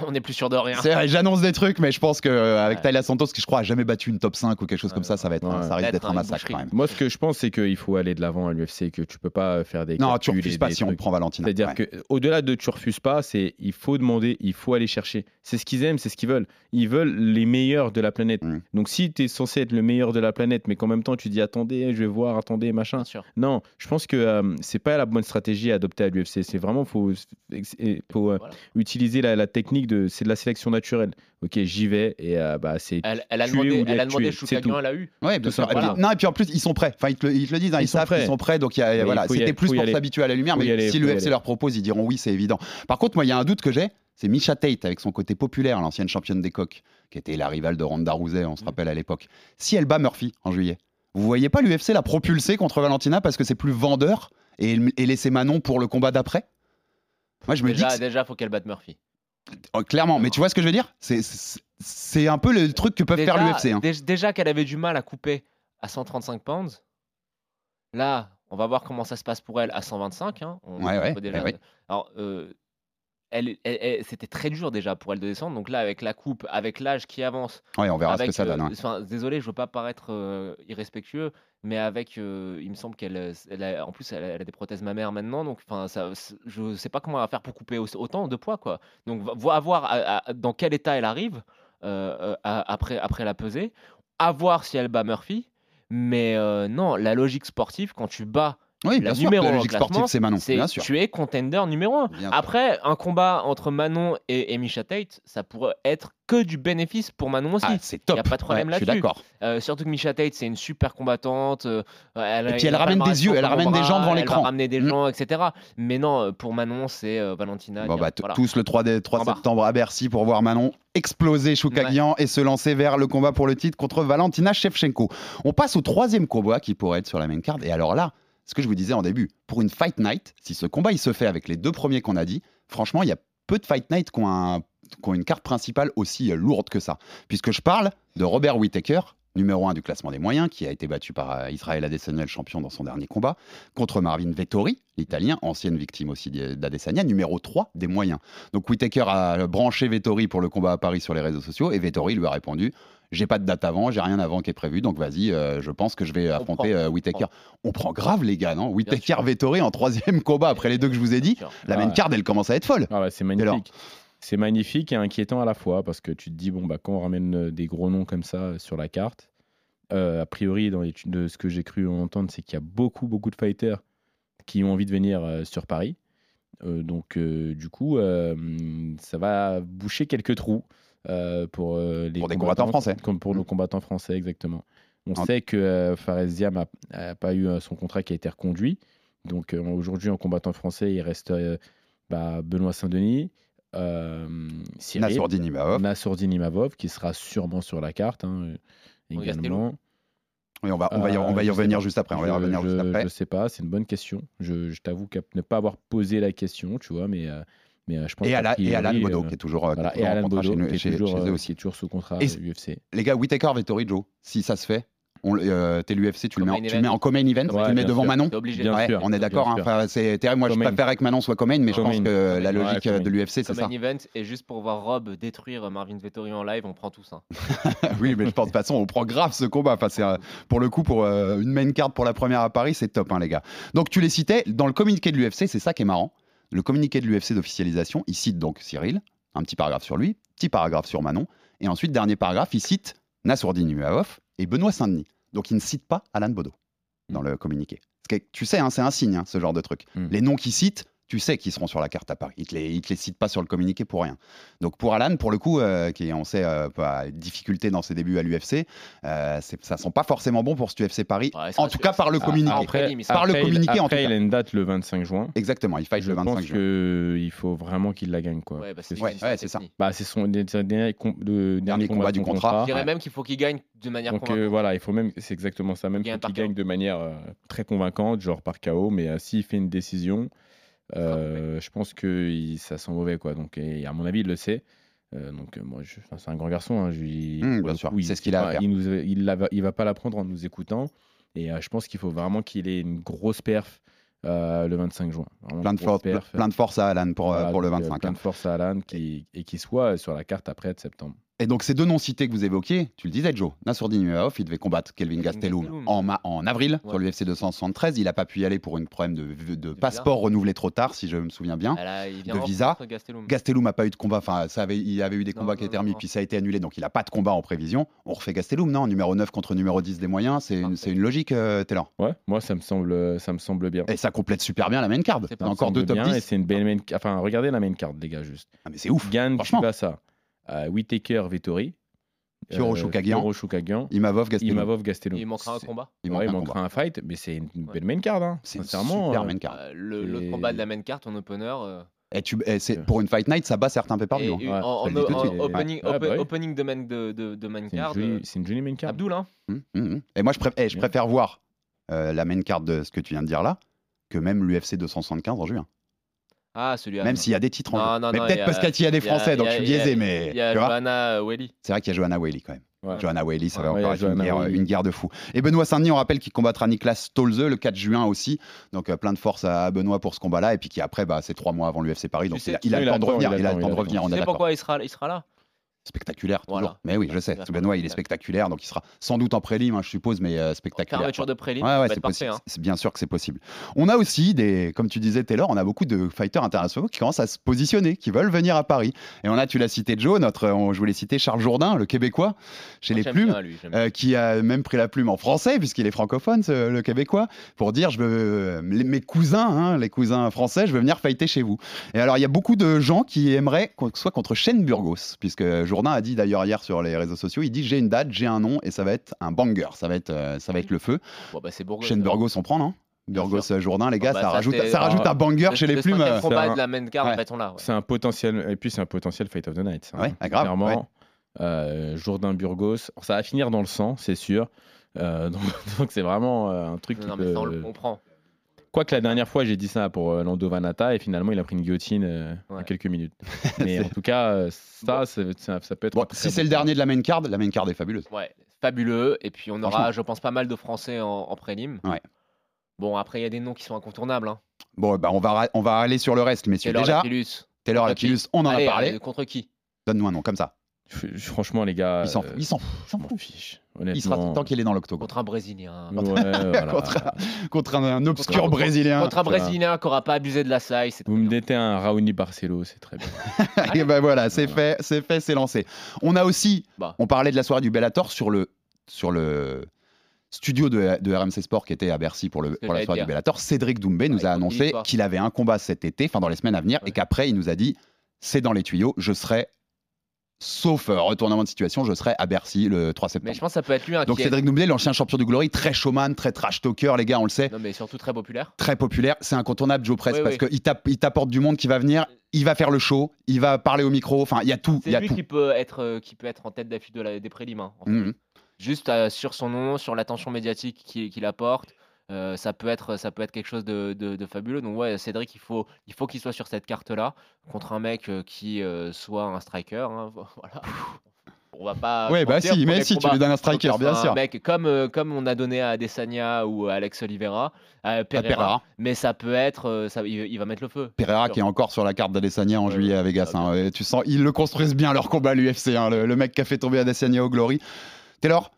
On n'est plus sûr de rien. C'est vrai, j'annonce déjà des trucs, mais je pense qu'avec Ouais. Taila Santos, qui je crois a jamais battu une top 5 ou quelque chose Ouais, comme ça, ça va être, un- ça risque Être d'être un massacre quand même. Moi, ce que je pense, c'est qu'il faut aller de l'avant à l'UFC, que tu peux pas faire des. Non, tu refuses pas si on prend Valentina. C'est-à-dire Ouais. que au-delà de tu refuses pas, c'est il faut demander, il faut aller chercher. C'est ce qu'ils aiment, c'est ce qu'ils veulent. Ils veulent les meilleurs de la planète. Mm. Donc si tu es censé être le meilleur de la planète, mais qu'en même temps tu dis attendez, je vais voir, attendez, machin. Non, je pense que euh, c'est pas la bonne stratégie à adopter à l'UFC. C'est vraiment faut, faut euh, Voilà. utiliser la, la technique de c'est de la sélection naturelle. Ok, j'y vais et euh, bah c'est Elle, elle a demandé, ou elle a demandé tout. elle a eu. Ouais, bien Tout sûr. Simplement. non, et puis en plus, ils sont prêts. Enfin, ils te, le- ils te le disent, hein, ils, savent qu'ils prêts. sont prêts. Donc, il y a- voilà, y c'était plus y pour aller. s'habituer à la lumière. Faut y Mais aller, si y l'UFC leur propose, ils diront oui, c'est évident. Par contre, moi, il y a un doute que j'ai. C'est Misha Tate, avec son côté populaire, l'ancienne championne des coqs, qui était la rivale de Ronda Rousey, on se rappelle à l'époque. Si elle bat Murphy en juillet, vous voyez pas l'UFC la propulser contre Valentina parce que c'est plus vendeur et, et laisser Manon pour le combat d'après? Moi, je me dis Déjà, que déjà, faut qu'elle batte Murphy. Oh, clairement, mais tu vois ce que je veux dire? C'est- un peu le truc que peuvent déjà, faire l'UFC. hein. dé- Déjà qu'elle avait du mal à couper à 135 pounds. Là, on va voir comment ça se passe pour elle à 125. hein. On- Ouais, on ouais, déjà- ouais. Alors, euh, elle, elle- elle- c'était très dur déjà pour elle de descendre. Donc là, avec la coupe, avec l'âge qui avance, Ouais, on verra ce que ça euh, donne. ouais. enfin, désolé, je veux pas paraître euh, irrespectueux, mais avec, euh, il me semble qu'elle, euh, elle a- en plus, elle a, des prothèses mammaires maintenant, donc enfin, je sais pas comment elle va faire pour couper au- autant de poids, quoi. Donc, va- voir à- à- dans quel état elle arrive euh, euh, à- après, après la pesée, à voir si elle bat Murphy. Mais euh, non, la logique sportive, quand tu bats Oui, la bien sûr. numéro La un au logique sportive, c'est Manon. Bien sûr. tu es contender numéro 1. Bien sûr. Après, un combat entre Manon et, et Misha Tate, ça pourrait être que du bénéfice pour Manon aussi. Ah, c'est top. Y a pas de problème Ouais, Je suis là-dessus. d'accord. Euh, surtout que Misha Tate, c'est une super combattante. euh, elle, Et puis elle ramène des yeux, elle ramène des gens devant l'écran. Elle va ramener des Mm. gens, etc. Mais non, euh, pour Manon, c'est euh, Valentina. Bon, bah, voilà. tous le 3, dé- 3 En bas. septembre à Bercy pour voir Manon exploser Choukagian et se lancer vers le combat pour le titre contre Valentina Shevchenko. On passe au troisième combat qui pourrait être sur la main card. Et alors là, ce que je vous disais en début, pour une Fight Night, si ce combat il se fait avec les deux premiers qu'on a dit, franchement, il y a peu de Fight Night qui ont, une carte principale aussi euh, lourde que ça. Puisque je parle de Robert Whittaker, numéro 1 du classement des moyens, qui a été battu par euh, Israël Adesanya, le champion, dans son dernier combat, contre Marvin Vettori, l'italien, ancienne victime aussi d'Adesanya, numéro 3 des moyens. Donc Whittaker a branché Vettori pour le combat à Paris sur les réseaux sociaux et Vettori lui a répondu j'ai pas de date avant, j'ai rien avant qui est prévu, donc vas-y, euh, je pense que je vais affronter euh, on Whittaker. On prend grave les gars, non? Whittaker sûr. Vettori en troisième combat après les deux que je vous ai dit. La Ah main ouais. card elle commence à être folle. Ah ouais, c'est magnifique. C'est magnifique et inquiétant à la fois parce que tu te dis, bon, bah, quand on ramène euh, des gros noms comme ça euh, sur la carte, euh, a priori, dans les- de ce que j'ai cru entendre, c'est qu'il y a beaucoup, beaucoup de fighters qui ont envie de venir sur Paris. Donc, du coup, ça va boucher quelques trous euh, pour euh, les Pour des combattants français. Comme pour nos Mm. combattants français, exactement. On En- sait que euh, Fares Ziam n'a pas eu euh, son contrat qui a été reconduit. Donc, euh, aujourd'hui, en combattant français, il reste euh, bah, Benoît Saint-Denis, euh, Cyril, Nassourdine Imavov. Nassourdine Imavov, qui sera sûrement sur la carte hein, également. Oui, on va, on va y, on va y revenir pas. juste après. On va y Je- juste après. Je sais pas, c'est une bonne question. Je, je t'avoue qu'à ne pas avoir posé la question, tu vois, mais, euh, mais euh, je pense Et, Alan, et Alan priori, Bodo, euh, qui est toujours, euh, qui est voilà, et Alan Bodo, chez, nous- qui est chez- toujours, chez eux aussi. qui est toujours sous contrat Et UFC. Les gars, Whittaker, Vettori, Joe, si ça se fait, on, euh, t'es l'UFC, tu, le mets tu le mets en co-main event, tu Ouais, le mets devant sûr. Manon. T'es obligé. Bien Ouais, sûr, on est d'accord. hein. sûr. Enfin, c'est terrible. Moi, je préférais que Manon soit co-main, mais je pense que la logique de l'UFC, c'est ça. event, et juste pour voir Rob détruire Marvin Vettori en live, on prend tout ça. oui, mais je pense de toute façon, on prend grave ce combat. Enfin, c'est, euh, pour le coup, pour euh, une main card pour la première à Paris, c'est top, hein, les gars. Donc, tu les citais dans le communiqué de l'UFC, c'est ça qui est marrant. Le communiqué de l'UFC d'officialisation, il cite donc Cyril, un petit paragraphe sur lui, petit paragraphe sur Manon, et ensuite, dernier paragraphe, il cite Nassourdine Imavov et Benoît Saint-Denis. Donc, il ne cite pas Alan Bodo dans le communiqué. Que, tu sais, hein, c'est un signe, hein, ce genre de truc. Mm. Les noms qu'il cite, tu sais qu'ils seront sur la carte à Paris. Il te les, il te les cite pas sur le communiqué pour rien. Donc pour Alan, pour le coup, euh, qui on sait euh, pas difficulté dans ses débuts à l'UFC, euh, c'est- ça sent pas forcément bon pour ce UFC Paris. Ouais, il en tout cas par le Ah, communiqué. après, Après, il Par le après, il- communiqué, en après, tout il cas. a une date le 25 juin. Exactement, il fight Je le 25 pense juin. qu'il faut vraiment qu'il la gagne. Quoi. Ouais, bah, C'est- Ouais, ça. bah, c'est son dernier, com- combat du contrat. Je dirais même qu'il faut qu'il gagne de manière Donc euh, convaincante. voilà, il faut même, c'est exactement ça, même qu'il gagne de manière euh, très convaincante, genre par KO, mais s'il fait une décision, euh, je pense que il- ça sent mauvais quoi. Donc et à mon avis, il le sait. Euh, donc euh, moi, je- enfin, c'est un grand garçon. hein, je lui- Mmh, bien le sûr, coup, il- c'est ce qu'il a à enfin, faire. Il, nous, il, la va, il va pas l'apprendre en nous écoutant. Et euh, je pense qu'il faut vraiment qu'il ait une grosse perf euh, le 25 juin. Vraiment Plein de, grosse force, perf. plein de force à Alan pour, euh, Voilà, pour le donc, euh, 25. plein hein. de force à Alan qui, et qu'il soit sur la carte après de septembre. Et donc ces deux noms cités que vous évoquiez, tu le disais Joe, Nassourdine Imavov, il devait combattre Kelvin Gastelum Gastelum. en, avril Ouais. sur l'UFC 273. Il n'a pas pu y aller pour un problème de, de passeport renouvelé trop tard, si je me souviens bien. Là, de visa. Gastelum. Gastelum n'a pas eu de combat, enfin ça avait, il y avait eu des Non, combats qui étaient remis, puis ça a été annulé, donc il n'a pas de combat en prévision. On refait Gastelum, non Numéro 9 contre numéro 10 des moyens, c'est une, une logique, euh, Taylor. Ouais, moi, ça me semble, ça me semble bien. Et ça complète super bien la main card. C'est T'as pas- encore Ça deux top bien, 10. Et c'est une belle main... Enfin, regardez la main card, les gars, juste. Ah, mais c'est ouf. Gann, franchement. Euh, Whittaker, Vettori. Euh, Choukagian. Choukagian. Imavov, Gastelum. Imavov, Gastelum. Il manquera un combat. Il Ouais, manquera un fight, mais c'est une Ouais. belle main card. Hein. C'est une Sincèrement. super euh, main card. Euh, le- Et- combat de la main carte en opener. euh, Et tu, et c'est, pour une fight night, ça bat certains pay per et- view et Ouais, en, en- en opening, Ouais, bah opening de main, de, de, de main C'est une, card. jolie, euh, c'est une jolie main card. Abdul, hein Et moi, je, préf- eh, je préfère voir euh, la main card de ce que tu viens de dire là que même l'UFC 275 en juin. Ah, celui-là. même s'il y a des titres en Non, jeu. non, mais non, peut-être a- parce qu'il y a des y a- Français, donc y je a- suis il y a- biaisé, mais Il y a Johanna Welly. c'est vrai qu'il y a Johanna Whaley quand même. Ouais. Johanna Whaley, ça va Ouais, encore a être une guerre, Whaley. une guerre de fou. Et Benoît Saint-Denis, on rappelle qu'il combattra Niklas Stolze le 4 juin aussi. Donc euh, plein de force à Benoît pour ce combat-là. Et puis qui après, bah, c'est trois mois avant l'UFC Paris. Donc sais, il a, il a sais, le temps de revenir. Il a le temps de il a revenir, le Tu sais pourquoi il sera, il sera là Spectaculaire, toujours. Voilà. Mais oui, je sais. Ce Benoît, il est spectaculaire. Donc il sera sans doute en prélim, hein, je suppose, mais euh, spectaculaire. Fermeture de prélim, Ouais, c'est possible. hein. C'est bien sûr que c'est possible. On a aussi des, comme tu disais Taylor, on a beaucoup de fighters internationaux qui commencent à se positionner, qui veulent venir à Paris. Et on a, tu l'as cité Joe, notre, on- je voulais citer Charles Jourdain, le Québécois, chez Moi, les plumes. bien, lui, j'aime euh, qui a même pris la plume en français, puisqu'il est francophone, ce- le Québécois, pour dire je veux euh, les- mes cousins, hein, les cousins français, je veux venir fighter chez vous. Et alors il y a beaucoup de gens qui aimeraient qu'on soit contre Shane Burgos, puisque Jourdain a dit d'ailleurs hier sur les réseaux sociaux, il dit j'ai une date, j'ai un nom et ça va être un banger, ça va être, euh, ça va être le feu. Bon, bah, c'est. Shane Burgos, on prend non? Burgos sûr. Jourdain, les gars, bah, ça, ça, rajoute, ça rajoute un banger Le- chez les le plumes. euh, c'est de la main card, Ouais. en fait, on l'a. ouais. C'est un potentiel, et puis c'est un potentiel fight of the night. ça, hein. Ouais, ah, grave, Clairement, ouais. euh, Jourdain Burgos, ça va finir dans le sang, c'est sûr. Euh, donc c'est vraiment euh, un truc qui Non, mais ça, on le comprend. Quoique la dernière fois j'ai dit ça pour euh, Lando Vanata et finalement il a pris une guillotine euh, en quelques minutes. Mais en tout cas, euh, ça, c'est- ça, ça peut être. Bon, si bon c'est le dernier de la main card, la main card est fabuleuse. Ouais, fabuleux. Et puis, on aura, je pense, pas mal de Français en, en prélim. Ouais. Bon, après, il y a des noms qui sont incontournables. Hein. Bon, bah, on, va, on va aller sur le reste, messieurs. Taylor Déjà, Lapillus. Taylor Lapillus, on en Allez, a parlé. contre qui? Donne-nous un nom comme ça. Franchement, les gars, Il s'en euh, fout. Il s'en fout. il s'en je m'en fout. fiche. Il sera tant qu'il est dans l'octogone. Contre un Brésilien. Ouais, voilà. contre, contre un, un obscur Contre- brésilien. Contre un. Brésilien qui n'aura pas abusé de la saille. Vous me détez un Raoni Barcelo, c'est très bien. Et ben voilà, c'est fait, c'est fait, c'est lancé. On a aussi, Bah. on parlait de la soirée du Bellator sur le, sur le studio de, de RMC Sport qui était à Bercy pour, le, pour la soirée dire. du Bellator. Cédric Doumbé nous Ouais, a annoncé qu'il avait un combat cet été, enfin dans les semaines à venir, et qu'après il nous a dit c'est dans les tuyaux, je serai, sauf euh, retournement de situation, je serai à Bercy le 3 Mais septembre. je pense que ça peut être lui un Donc est- Cédric Doumbé, l'ancien champion du Glory, très showman, très trash talker, les gars, on le sait. Non, mais surtout très populaire. très populaire, c'est incontournable Joe Press Oui, parce oui. qu'il t'apporte du monde qui va venir, il va faire le show, il va parler au micro, enfin il y a tout, il y C'est lui tout. qui peut, être, euh, qui peut être en tête d'affiche de la- des prélims. hein, en fait. Mhm. Juste euh, sur son nom, sur l'attention médiatique qu'il qu'il apporte. Euh, ça peut être ça peut être quelque chose de, de- de fabuleux donc ouais Cédric il faut il faut qu'il soit sur cette carte là contre un mec euh, qui euh, soit un striker hein, voilà on va pas Ouais, bah mentir, si, mais si, tu lui donnes un faut que ce striker, soit bien un sûr. mec comme comme on a donné à Adesanya ou à Alex Oliveira à Pereira, Pereira. mais ça peut être ça, il, il va mettre le feu Pereira qui est encore sur la carte d'Adesanya en juillet à Vegas. Hein. Et tu sens, ils le construisent bien leur combat à l'UFC. hein, le, le mec qui a fait tomber Adesanya au Glory. Taylor,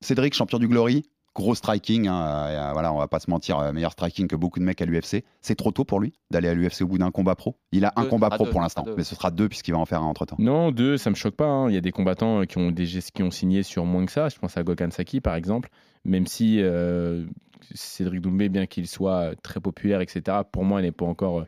Cédric, champion du Glory, gros striking. hein, euh, voilà, on va pas se mentir, euh, meilleur striking que beaucoup de mecs à l'UFC. C'est trop tôt pour lui d'aller à l'UFC au bout d'un combat pro? Il a un combat pro deux, pour l'instant, mais ce sera deux puisqu'il va en faire un entre temps. Non, deux, ça me choque pas. hein. Il y a des combattants euh, qui ont, des, qui ont signé sur moins que ça. Je pense à Gokhan Saki, par exemple. Même si euh, Cédric Doumbé, bien qu'il soit très populaire, etc., pour moi, il n'est pas encore euh,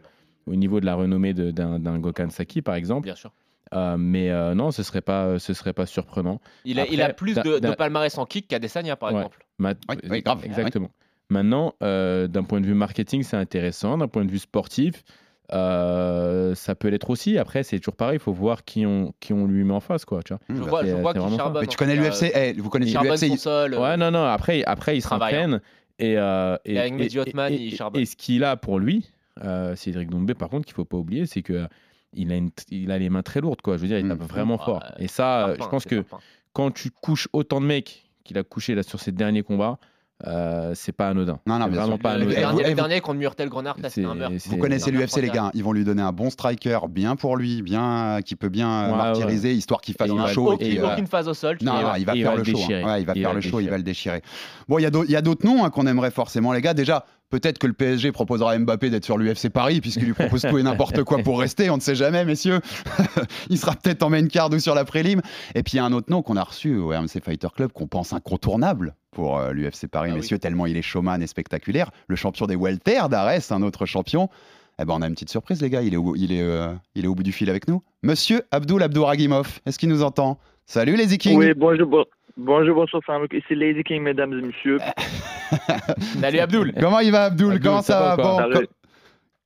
au niveau de la renommée d'un d'un Gokhan Saki, par exemple. bien sûr Euh, mais euh, non, ce serait pas, ce serait pas surprenant. il a, il plus de, palmarès en kick qu'Adesanya par Ouais. exemple Ma- Oui, oui, grave. Exactement. Maintenant, euh, d'un point de vue marketing, c'est intéressant. D'un point de vue sportif, euh, ça peut l'être aussi. Après, c'est toujours pareil. Il faut voir qui on, qui on lui met en face, quoi. Tu vois. je vois, je vois charbonne Mais tu connais l'UFC, eh, vous il connaissez l'UFC. euh, Ouais, non, non. Après, après il s'entraîne. Et, euh, et, Et avec et- il ce qu'il a pour lui, euh, Cédric Doumbé, par contre, qu'il faut pas oublier, c'est que il a, une- il a les mains très lourdes, quoi. Je veux dire, il Mm. tape vraiment Ah, fort. Et ça, euh, je pense c'est que quand tu couches autant de mecs qu'il a couché là sur ses derniers combats, euh, c'est pas anodin. Non, non, C'est bien vraiment sûr. pas Le anodin. dernier, vous- le dernier contre Murtel Grenard, c'était un C'est- meurtre. c'est- Vous connaissez un l'UFC, les gars. Ils vont lui donner un bon striker, bien pour lui, bien qui peut bien Ouais, martyriser, histoire qu'il fasse Et va- show. et Aucune, qu'il, euh, aucune phase au sol. Non, non, il va Et faire le show. hein. il va faire le show, il va déchirer. le déchirer. Bon, il y a d'au- il y a d'autres noms hein, qu'on aimerait forcément, les gars. Déjà, peut-être que le PSG proposera à Mbappé d'être sur l'UFC Paris, puisqu'il lui propose tout et n'importe quoi pour rester. On ne sait jamais, messieurs. il sera peut-être en main card ou sur la prélim. Et puis, il y a un autre nom qu'on a reçu au RMC Fighter Club qu'on pense incontournable pour euh, l'UFC Paris, Ah oui. messieurs, tellement il est showman et spectaculaire. Le champion des welter d'Arès, un autre champion. Eh ben, on a une petite surprise, les gars. Il est au, il est, euh, il est au bout du fil avec nous. Monsieur Abdul Abdouragimov, est-ce qu'il nous entend? Salut les Vikings Oui, bonjour, bon- bonjour, bonsoir, Farouk. Ici Lady King, mesdames et messieurs. Salut Abdoul. Comment il va, Abdul, Abdul, Comment ça, va va Bon,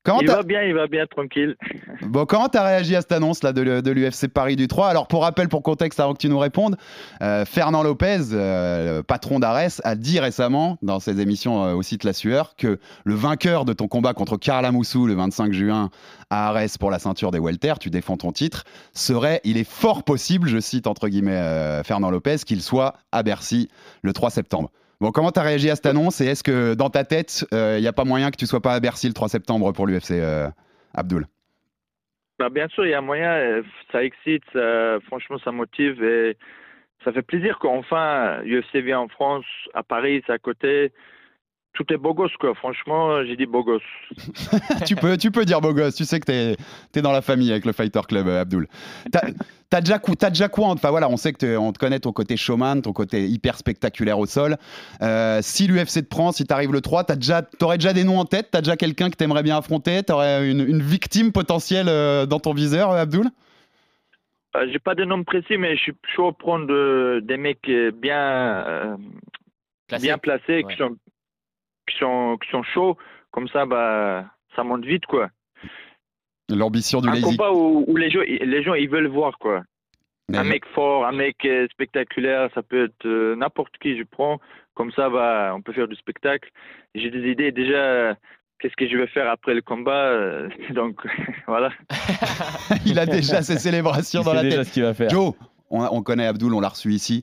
Comment il va bien, il va bien, tranquille. bon, comment t'as réagi à cette annonce là de, de l'UFC Paris du 3 Alors pour rappel, pour contexte, avant que tu nous répondes, euh, Fernand Lopez, euh, patron d'Ares, a dit récemment dans ses émissions euh, au site La Sueur que le vainqueur de ton combat contre Karl Amoussou le 25 juin à Arès pour la ceinture des welter, tu défends ton titre, serait, il est fort possible, je cite entre guillemets euh, Fernand Lopez, qu'il soit à Bercy le 3 septembre. Bon, comment t'as réagi à cette annonce et est-ce que dans ta tête, il n'y a pas moyen que tu sois pas à Bercy le 3 septembre pour l'UFC, euh, Abdul Bah, bien sûr, il y a moyen, euh, ça excite, ça- franchement, ça motive et ça fait plaisir qu'enfin UFC vient en France, à Paris, c'est à côté. Tout est beau gosse, quoi. Franchement, j'ai dit beau gosse. tu, peux, tu peux dire beau gosse, tu sais que t'es es dans la famille avec le Fighter Club, euh, Abdul. T'as as déjà, déjà quoi en- Enfin voilà, on sait que on te connaît ton côté showman, ton côté hyper spectaculaire au sol. Euh, si l'UFC te prend, si t'arrives le 3, t'as déjà, t'aurais déjà des noms en tête? T'as déjà quelqu'un que t'aimerais bien affronter? T'aurais une, une victime potentielle euh, dans ton viseur, euh, Abdul Euh, j'ai pas de nom précis, mais je suis chaud à prendre euh, des mecs euh, bien, euh, bien placés, Ouais. qui, sont, qui, sont, qui sont chauds. Comme ça, bah, ça monte vite, quoi. L'ambition du un lazy. combat où, où les, gens, les gens ils veulent voir quoi. Mais- Un mec fort, un mec euh, spectaculaire, ça peut être euh, n'importe qui je prends. Comme ça, bah, on peut faire du spectacle. J'ai des idées déjà. euh, Qu'est-ce que je vais faire après le combat euh, Donc voilà. Il a déjà ses célébrations Il dans la déjà tête. ce qu'il va faire. Joe, on, on connaît Abdul, on l'a reçu ici.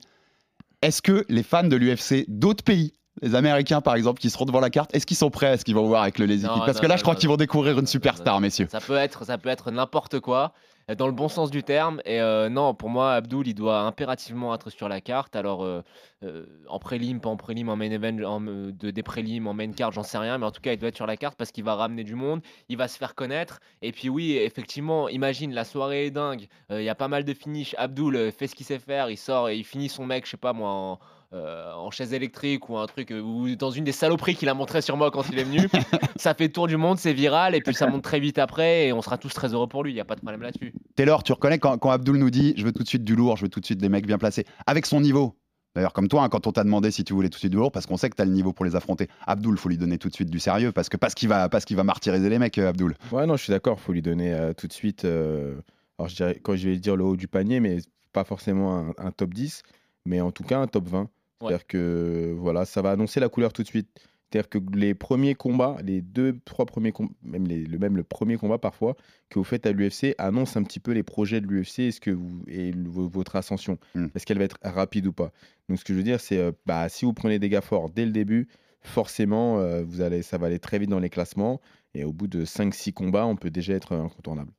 Est-ce que les fans de l'UFC d'autres pays, les Américains par exemple, qui seront devant la carte, est-ce qu'ils sont prêts? À ce qu'ils vont voir avec le Lazy Non, Kid Parce non, que là, non, je crois qu'ils vont découvrir une superstar, messieurs. Ça peut être, ça peut être n'importe quoi, dans le bon sens du terme. Et euh, non, pour moi, Abdul, il doit impérativement être sur la carte. Alors, euh, euh, en prélim, pas en prélim, en main event, en, euh, de, des prélims, en main card, j'en sais rien. Mais en tout cas, il doit être sur la carte parce qu'il va ramener du monde, il va se faire connaître. Et puis oui, effectivement, imagine, la soirée est dingue. euh, Il y a pas mal de finish. Abdul fait ce qu'il sait faire. Il sort et il finit son mec, je sais pas moi, en, euh, en chaise électrique ou un truc, euh, ou dans une des saloperies qu'il a montré sur moi quand il est venu. ça fait tour du monde, c'est viral, et puis ça monte très vite après, et on sera tous très heureux pour lui, il n'y a pas de problème là-dessus. Taylor, tu reconnais quand, quand Abdul nous dit je veux tout de suite du lourd, je veux tout de suite des mecs bien placés, avec son niveau D'ailleurs, comme toi, hein, quand on t'a demandé si tu voulais tout de suite du lourd, parce qu'on sait que tu as le niveau pour les affronter. Abdul, faut lui donner tout de suite du sérieux, parce que parce qu'il va, parce qu'il va martyriser les mecs, euh, Abdul. Ouais, non, je suis d'accord, faut lui donner euh, tout de suite. euh, alors, je dirais, quand je vais dire le haut du panier, mais pas forcément un, un top 10, mais en tout cas un top 20. C'est-à-dire que voilà, ça va annoncer la couleur tout de suite. C'est-à-dire que les premiers combats, les deux, trois premiers combats, même, les- le, même le premier combat parfois, que vous faites à l'UFC, annonce un petit peu les projets de l'UFC que vous, et le- vo- votre ascension. Mm. Est-ce qu'elle va être rapide ou pas? Donc, ce que je veux dire, c'est euh, bah, si vous prenez des gars forts dès le début, forcément, euh, vous allez, ça va aller très vite dans les classements. Et au bout de 5-6 combats, on peut déjà être incontournable.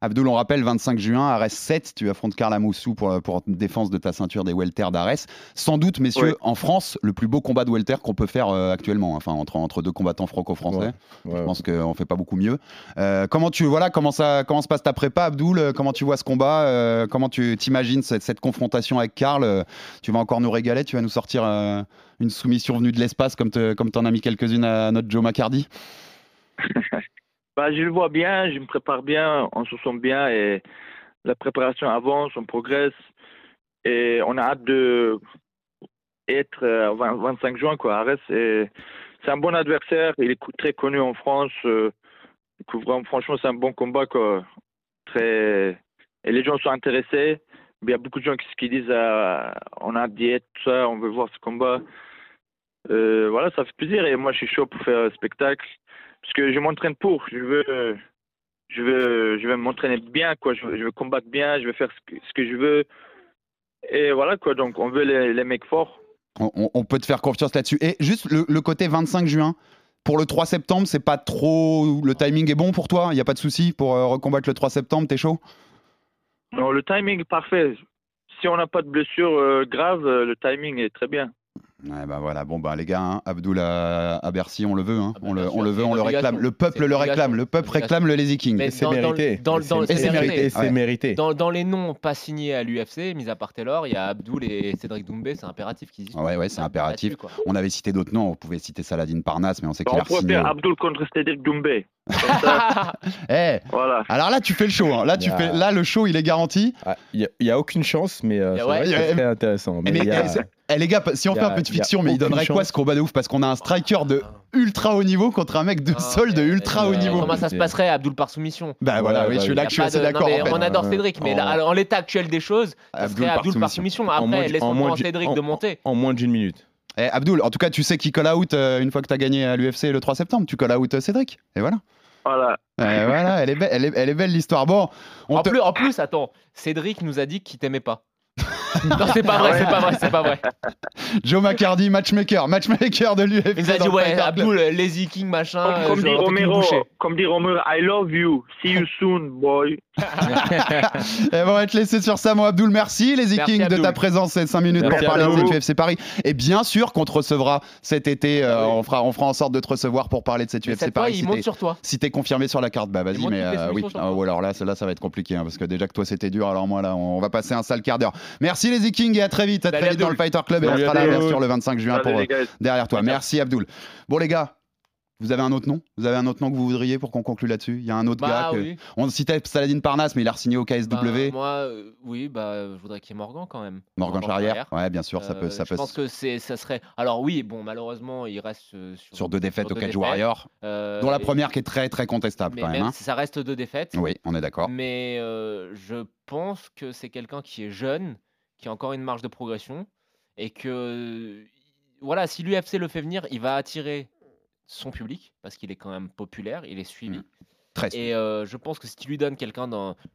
Abdul, on rappelle, 25 juin, Arès 7, tu affrontes Karl Amoussou pour, pour une défense de ta ceinture des welter d'Arès. Sans doute, messieurs, en France, le plus beau combat de welter qu'on peut faire euh, actuellement, enfin entre, entre deux combattants franco-français. Ouais, ouais, Je pense qu'on fait pas beaucoup mieux. Euh, comment tu voilà comment ça comment se passe ta prépa, Abdul Euh, Comment tu vois ce combat Euh, Comment tu t'imagines cette, cette confrontation avec Karl Euh, Tu vas encore nous régaler Tu vas nous sortir euh, une soumission venue de l'espace comme te, comme t'en as mis quelques-unes à notre Joe McCarty Bah, je le vois bien, je me prépare bien, on se sent bien et la préparation avance, on progresse et on a hâte de être euh, 20 25 juin quoi. Arès, c'est un bon adversaire, il est très connu en France. euh, franchement, c'est un bon combat. Très et les gens sont intéressés. Il y a beaucoup de gens qui, disent euh, on a être, tout ça, on veut voir ce combat. Euh, voilà, ça fait plaisir et moi je suis chaud pour faire un spectacle parce que je m'entraîne pour. Je veux, je veux, je veux m'entraîner bien, quoi. Je veux, je veux combattre bien, je veux faire ce que, ce que je veux. Et voilà, quoi. Donc, on veut les, les mecs forts. On, peut te faire confiance là-dessus. Et juste le, le côté 25 juin, pour le 3 septembre, c'est pas trop. Le timing est bon pour toi? Il n'y a pas de souci pour euh, recombattre le 3 septembre? T'es chaud? Non, le timing est parfait. Si on n'a pas de blessure euh, grave, euh, le timing est très bien. Ouais, bah voilà, bon, bah les gars, hein, Abdul à, à Bercy, on le veut. hein. on, le, bien sûr, on le veut, on le réclame. Le peuple le réclame. Le peuple réclame le Lazy King. Mais Et c'est le- mérité. dans le- Et dans le- c'est- Et c'est mérité. Ouais. mérité. Dans, dans les noms pas signés à l'UFC, mis à part Taylor, il y a Abdul et Cédric Doumbé, c'est impératif qu'ils y soient. Ouais, ouais, c'est impératif. On avait cité d'autres noms, on pouvait citer Saladin Parnasse, mais on sait qu'il On a pourrait signé. faire Abdul contre Cédric Doumbé. Ça, Eh, voilà. alors là, tu fais le show. hein. Là, tu a- fais, là, le show, il est garanti. Ah, Il n'y a, aucune chance, mais euh, a- c'est ouais, a- c'est très intéressant. Mais Mais, a- eh, les gars, si on fait un peu de fiction, mais il donnerait quoi ce combat de ouf? Parce qu'on a un striker de ultra haut niveau contre un mec de Ah, sol de ultra haut niveau. Comment ça se passerait, Abdul par soumission? Bah voilà, oui, bah je suis là que a je suis assez d'accord. mais en fait. On adore. Cédric, mais En- l'état actuel des choses, ça Abdul serait par Abdul par soumission. Après, du- Cédric en- de monter. en moins d'une minute. Eh, Abdul, en tout cas, tu sais qui call out euh, une fois que tu as gagné à l'UFC le 3 septembre. Tu call out euh, Cédric. Et voilà. Voilà. Eh, voilà, elle est, belle, elle, est, elle est belle l'histoire. Bon, on En te- plus, en plus, attends, Cédric nous a dit qu'il t'aimait pas. Non, c'est pas vrai, c'est pas vrai, c'est pas vrai. Joe McCarty, matchmaker, matchmaker de l'UFC. Il a dit, ouais. Abdul, Lazy King, machin. Comme, euh, comme je dit Romero, comme dit Romero, I love you. See you soon, boy. Et on va te laisser sur ça, mon Abdul. Merci, les Merci, King, de ta présence ces 5 minutes Merci pour parler cette UFC Paris. Et bien sûr qu'on te recevra cet été. euh, on, fera, on fera en sorte de te recevoir pour parler de cette Mais UFC cette fois, Paris. il si monte t'es- sur toi. Si t'es confirmé sur la carte, bah vas-y, mais euh, oui. Ah, ou alors là, ça- là, ça va être compliqué hein, parce que déjà que toi c'était dur, alors moi là, on va passer un sale quart d'heure. Merci les King et à très vite, à très vite dans le. Fighter Club et on sera là bien sûr le 25 juin pour, gars. derrière toi. Merci Abdul. Bon les gars, vous avez un autre nom? Vous avez un autre nom que vous voudriez pour qu'on conclue là-dessus? Il y a un autre Bah gars que... oui. On citait Saladin Parnasse, mais il a signé au KSW. Bah, moi, euh, oui, bah, je voudrais qu'il y ait Morgan quand même. Morgan Charrière. Ouais, bien sûr, ça Euh, peut, ça je peut. pense que c'est, ça serait. Alors oui, bon, malheureusement, il reste euh, sur, Sur deux défaites sur au Cage. Warrior, Euh, dont la première qui est très très contestable mais quand même. même hein. si ça reste deux défaites. Oui, on est d'accord. Mais euh, je pense que c'est quelqu'un qui est jeune, qui a encore une marge de progression, et que voilà, si l'UFC le fait venir, il va attirer son public parce qu'il est quand même populaire, il est suivi. Mm. Très Et euh, je pense que si tu lui donnes quelqu'un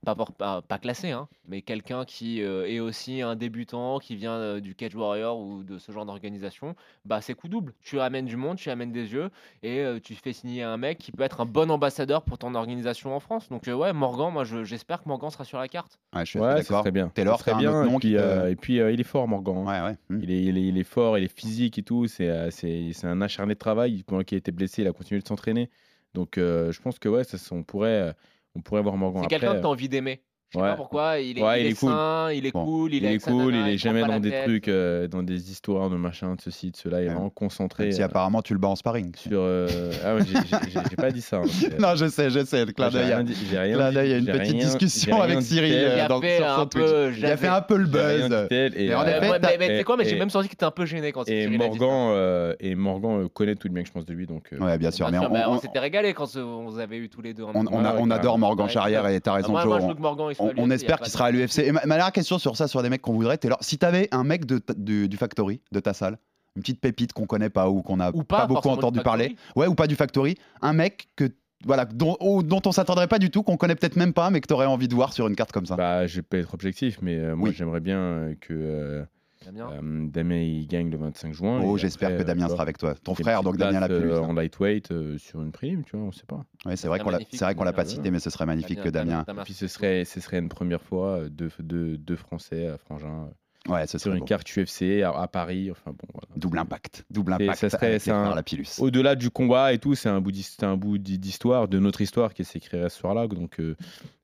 pas, por- pas, pas classé, hein, mais quelqu'un qui euh, est aussi un débutant, qui vient euh, du Cage Warrior ou de ce genre d'organisation, bah c'est coup double. Tu amènes du monde, tu amènes des yeux, et euh, tu fais signer un mec qui peut être un bon ambassadeur pour ton organisation en France. Donc euh, ouais, Morgan, moi je- j'espère que Morgan sera sur la carte. Ouais, je suis Ouais, d'accord. serait bien. Taylor, un bien. et puis, qui te- euh, et puis, euh, il est fort, Morgan. hein. Ouais, ouais. hmm. Il est, il, est, il est fort, il est physique et tout. C'est euh, c'est- c'est un acharné de travail. Pendant qu'il a été blessé, il a continué de s'entraîner. Donc, euh, je pense que ouais, ça, on, pourrait, euh, on pourrait voir Morgan C'est quelqu'un que tu as envie d'aimer. Je sais ouais. pas pourquoi, il est, Ouais, il il est est cool. sain, il est Bon. cool, il, Il est, est cool, nana, il est jamais dans des tête. trucs, euh, dans des histoires de machin, de ceci, de cela. Il est Ouais. vraiment concentré. Même si euh, apparemment tu le bats en sparring. sur. euh, Ah ouais, j'ai- j'ai j'ai- j'ai pas dit ça. hein, c'est- non, je sais, je sais. Le clin J'ai d'œil. d'œil, il y a une j'ai petite rien- discussion j'ai avec Cyril tel. euh, Il a dans, fait sur un son peu, Twitch. Il a fait un peu le J'ai rien buzz. Mais en euh, quoi, mais j'ai même senti que t'étais un peu gêné quand Et Cyril. Morgan, euh, et Morgan euh, connaît tout le bien que je pense de lui. Donc, euh, Ouais, bien sûr. Bien Mais sûr, on, bah, on s'était régalé quand euh, on vous avait eu tous les deux. on- adore. Morgan Charrière et t'as raison, moi, moi, Joe. Morgan On, espère qu'il sera à l'UFC. Et ma, ma dernière question sur ça, sur des mecs qu'on voudrait, Taylor, si t'avais un mec de, du, du Factory, de ta salle, une petite pépite qu'on connaît pas ou qu'on a Ou pas, pas, beaucoup entendu parler, ouais, ou pas du Factory, un mec que voilà, dont, au- dont on s'attendrait pas du tout, qu'on connaît peut-être même pas, mais que t'aurais envie de voir sur une carte comme ça. Bah, je vais pas être objectif, mais euh, moi Oui. j'aimerais bien euh, que euh, Damien. euh, Damien il gagne le 25 juin. oh, et j'espère que euh, Damien sera avec toi. Ton frère, donc Damien Lapulus. euh, en lightweight euh, sur une prime, tu vois, on sait pas. Ouais, c'est Ce vrai qu'on l'a, magnifique, c'est vrai qu'on l'a pas cité, mais ce serait magnifique que Damien. Puis ce serait, ce serait une première fois deux, deux, deux Français à Frangin Ouais, ce sur une beau. carte UFC à, à Paris. Enfin bon, voilà. Double impact, double Et impact. ça serait- un- Lapillus. Au-delà du combat et tout, c'est un bout d'his- c'est un bout d'hi- d'histoire, de notre histoire qui s'écrirait ce soir-là. Donc euh,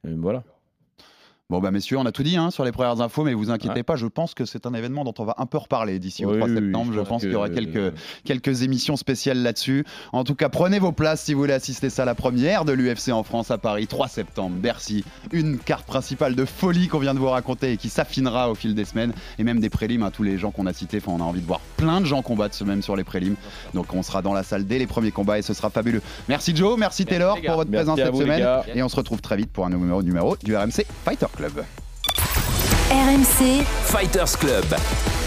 euh, voilà. Bon bah messieurs, on a tout dit hein, sur les premières infos, mais vous inquiétez Ouais. pas, je pense que c'est un événement dont on va un peu reparler d'ici au Oui, 3 oui, oui, septembre. je, pense qu'il y aura que- quelques, quelques émissions spéciales là-dessus. En tout cas, prenez vos places si vous voulez assister ça à la première de l'UFC en France à Paris, 3 septembre, Bercy. Une carte principale de folie qu'on vient de vous raconter et qui s'affinera au fil des semaines. Et même des prélims, hein, tous les gens qu'on a cités, enfin, on a envie de voir plein de gens combattre même sur les prélims. Donc on sera dans la salle dès les premiers combats et ce sera fabuleux. Merci Joe, merci, Taylor pour votre Merci présence cette semaine. Et on se retrouve très vite pour un nouveau numéro du RMC Fighter Club. RMC, Fighters Club.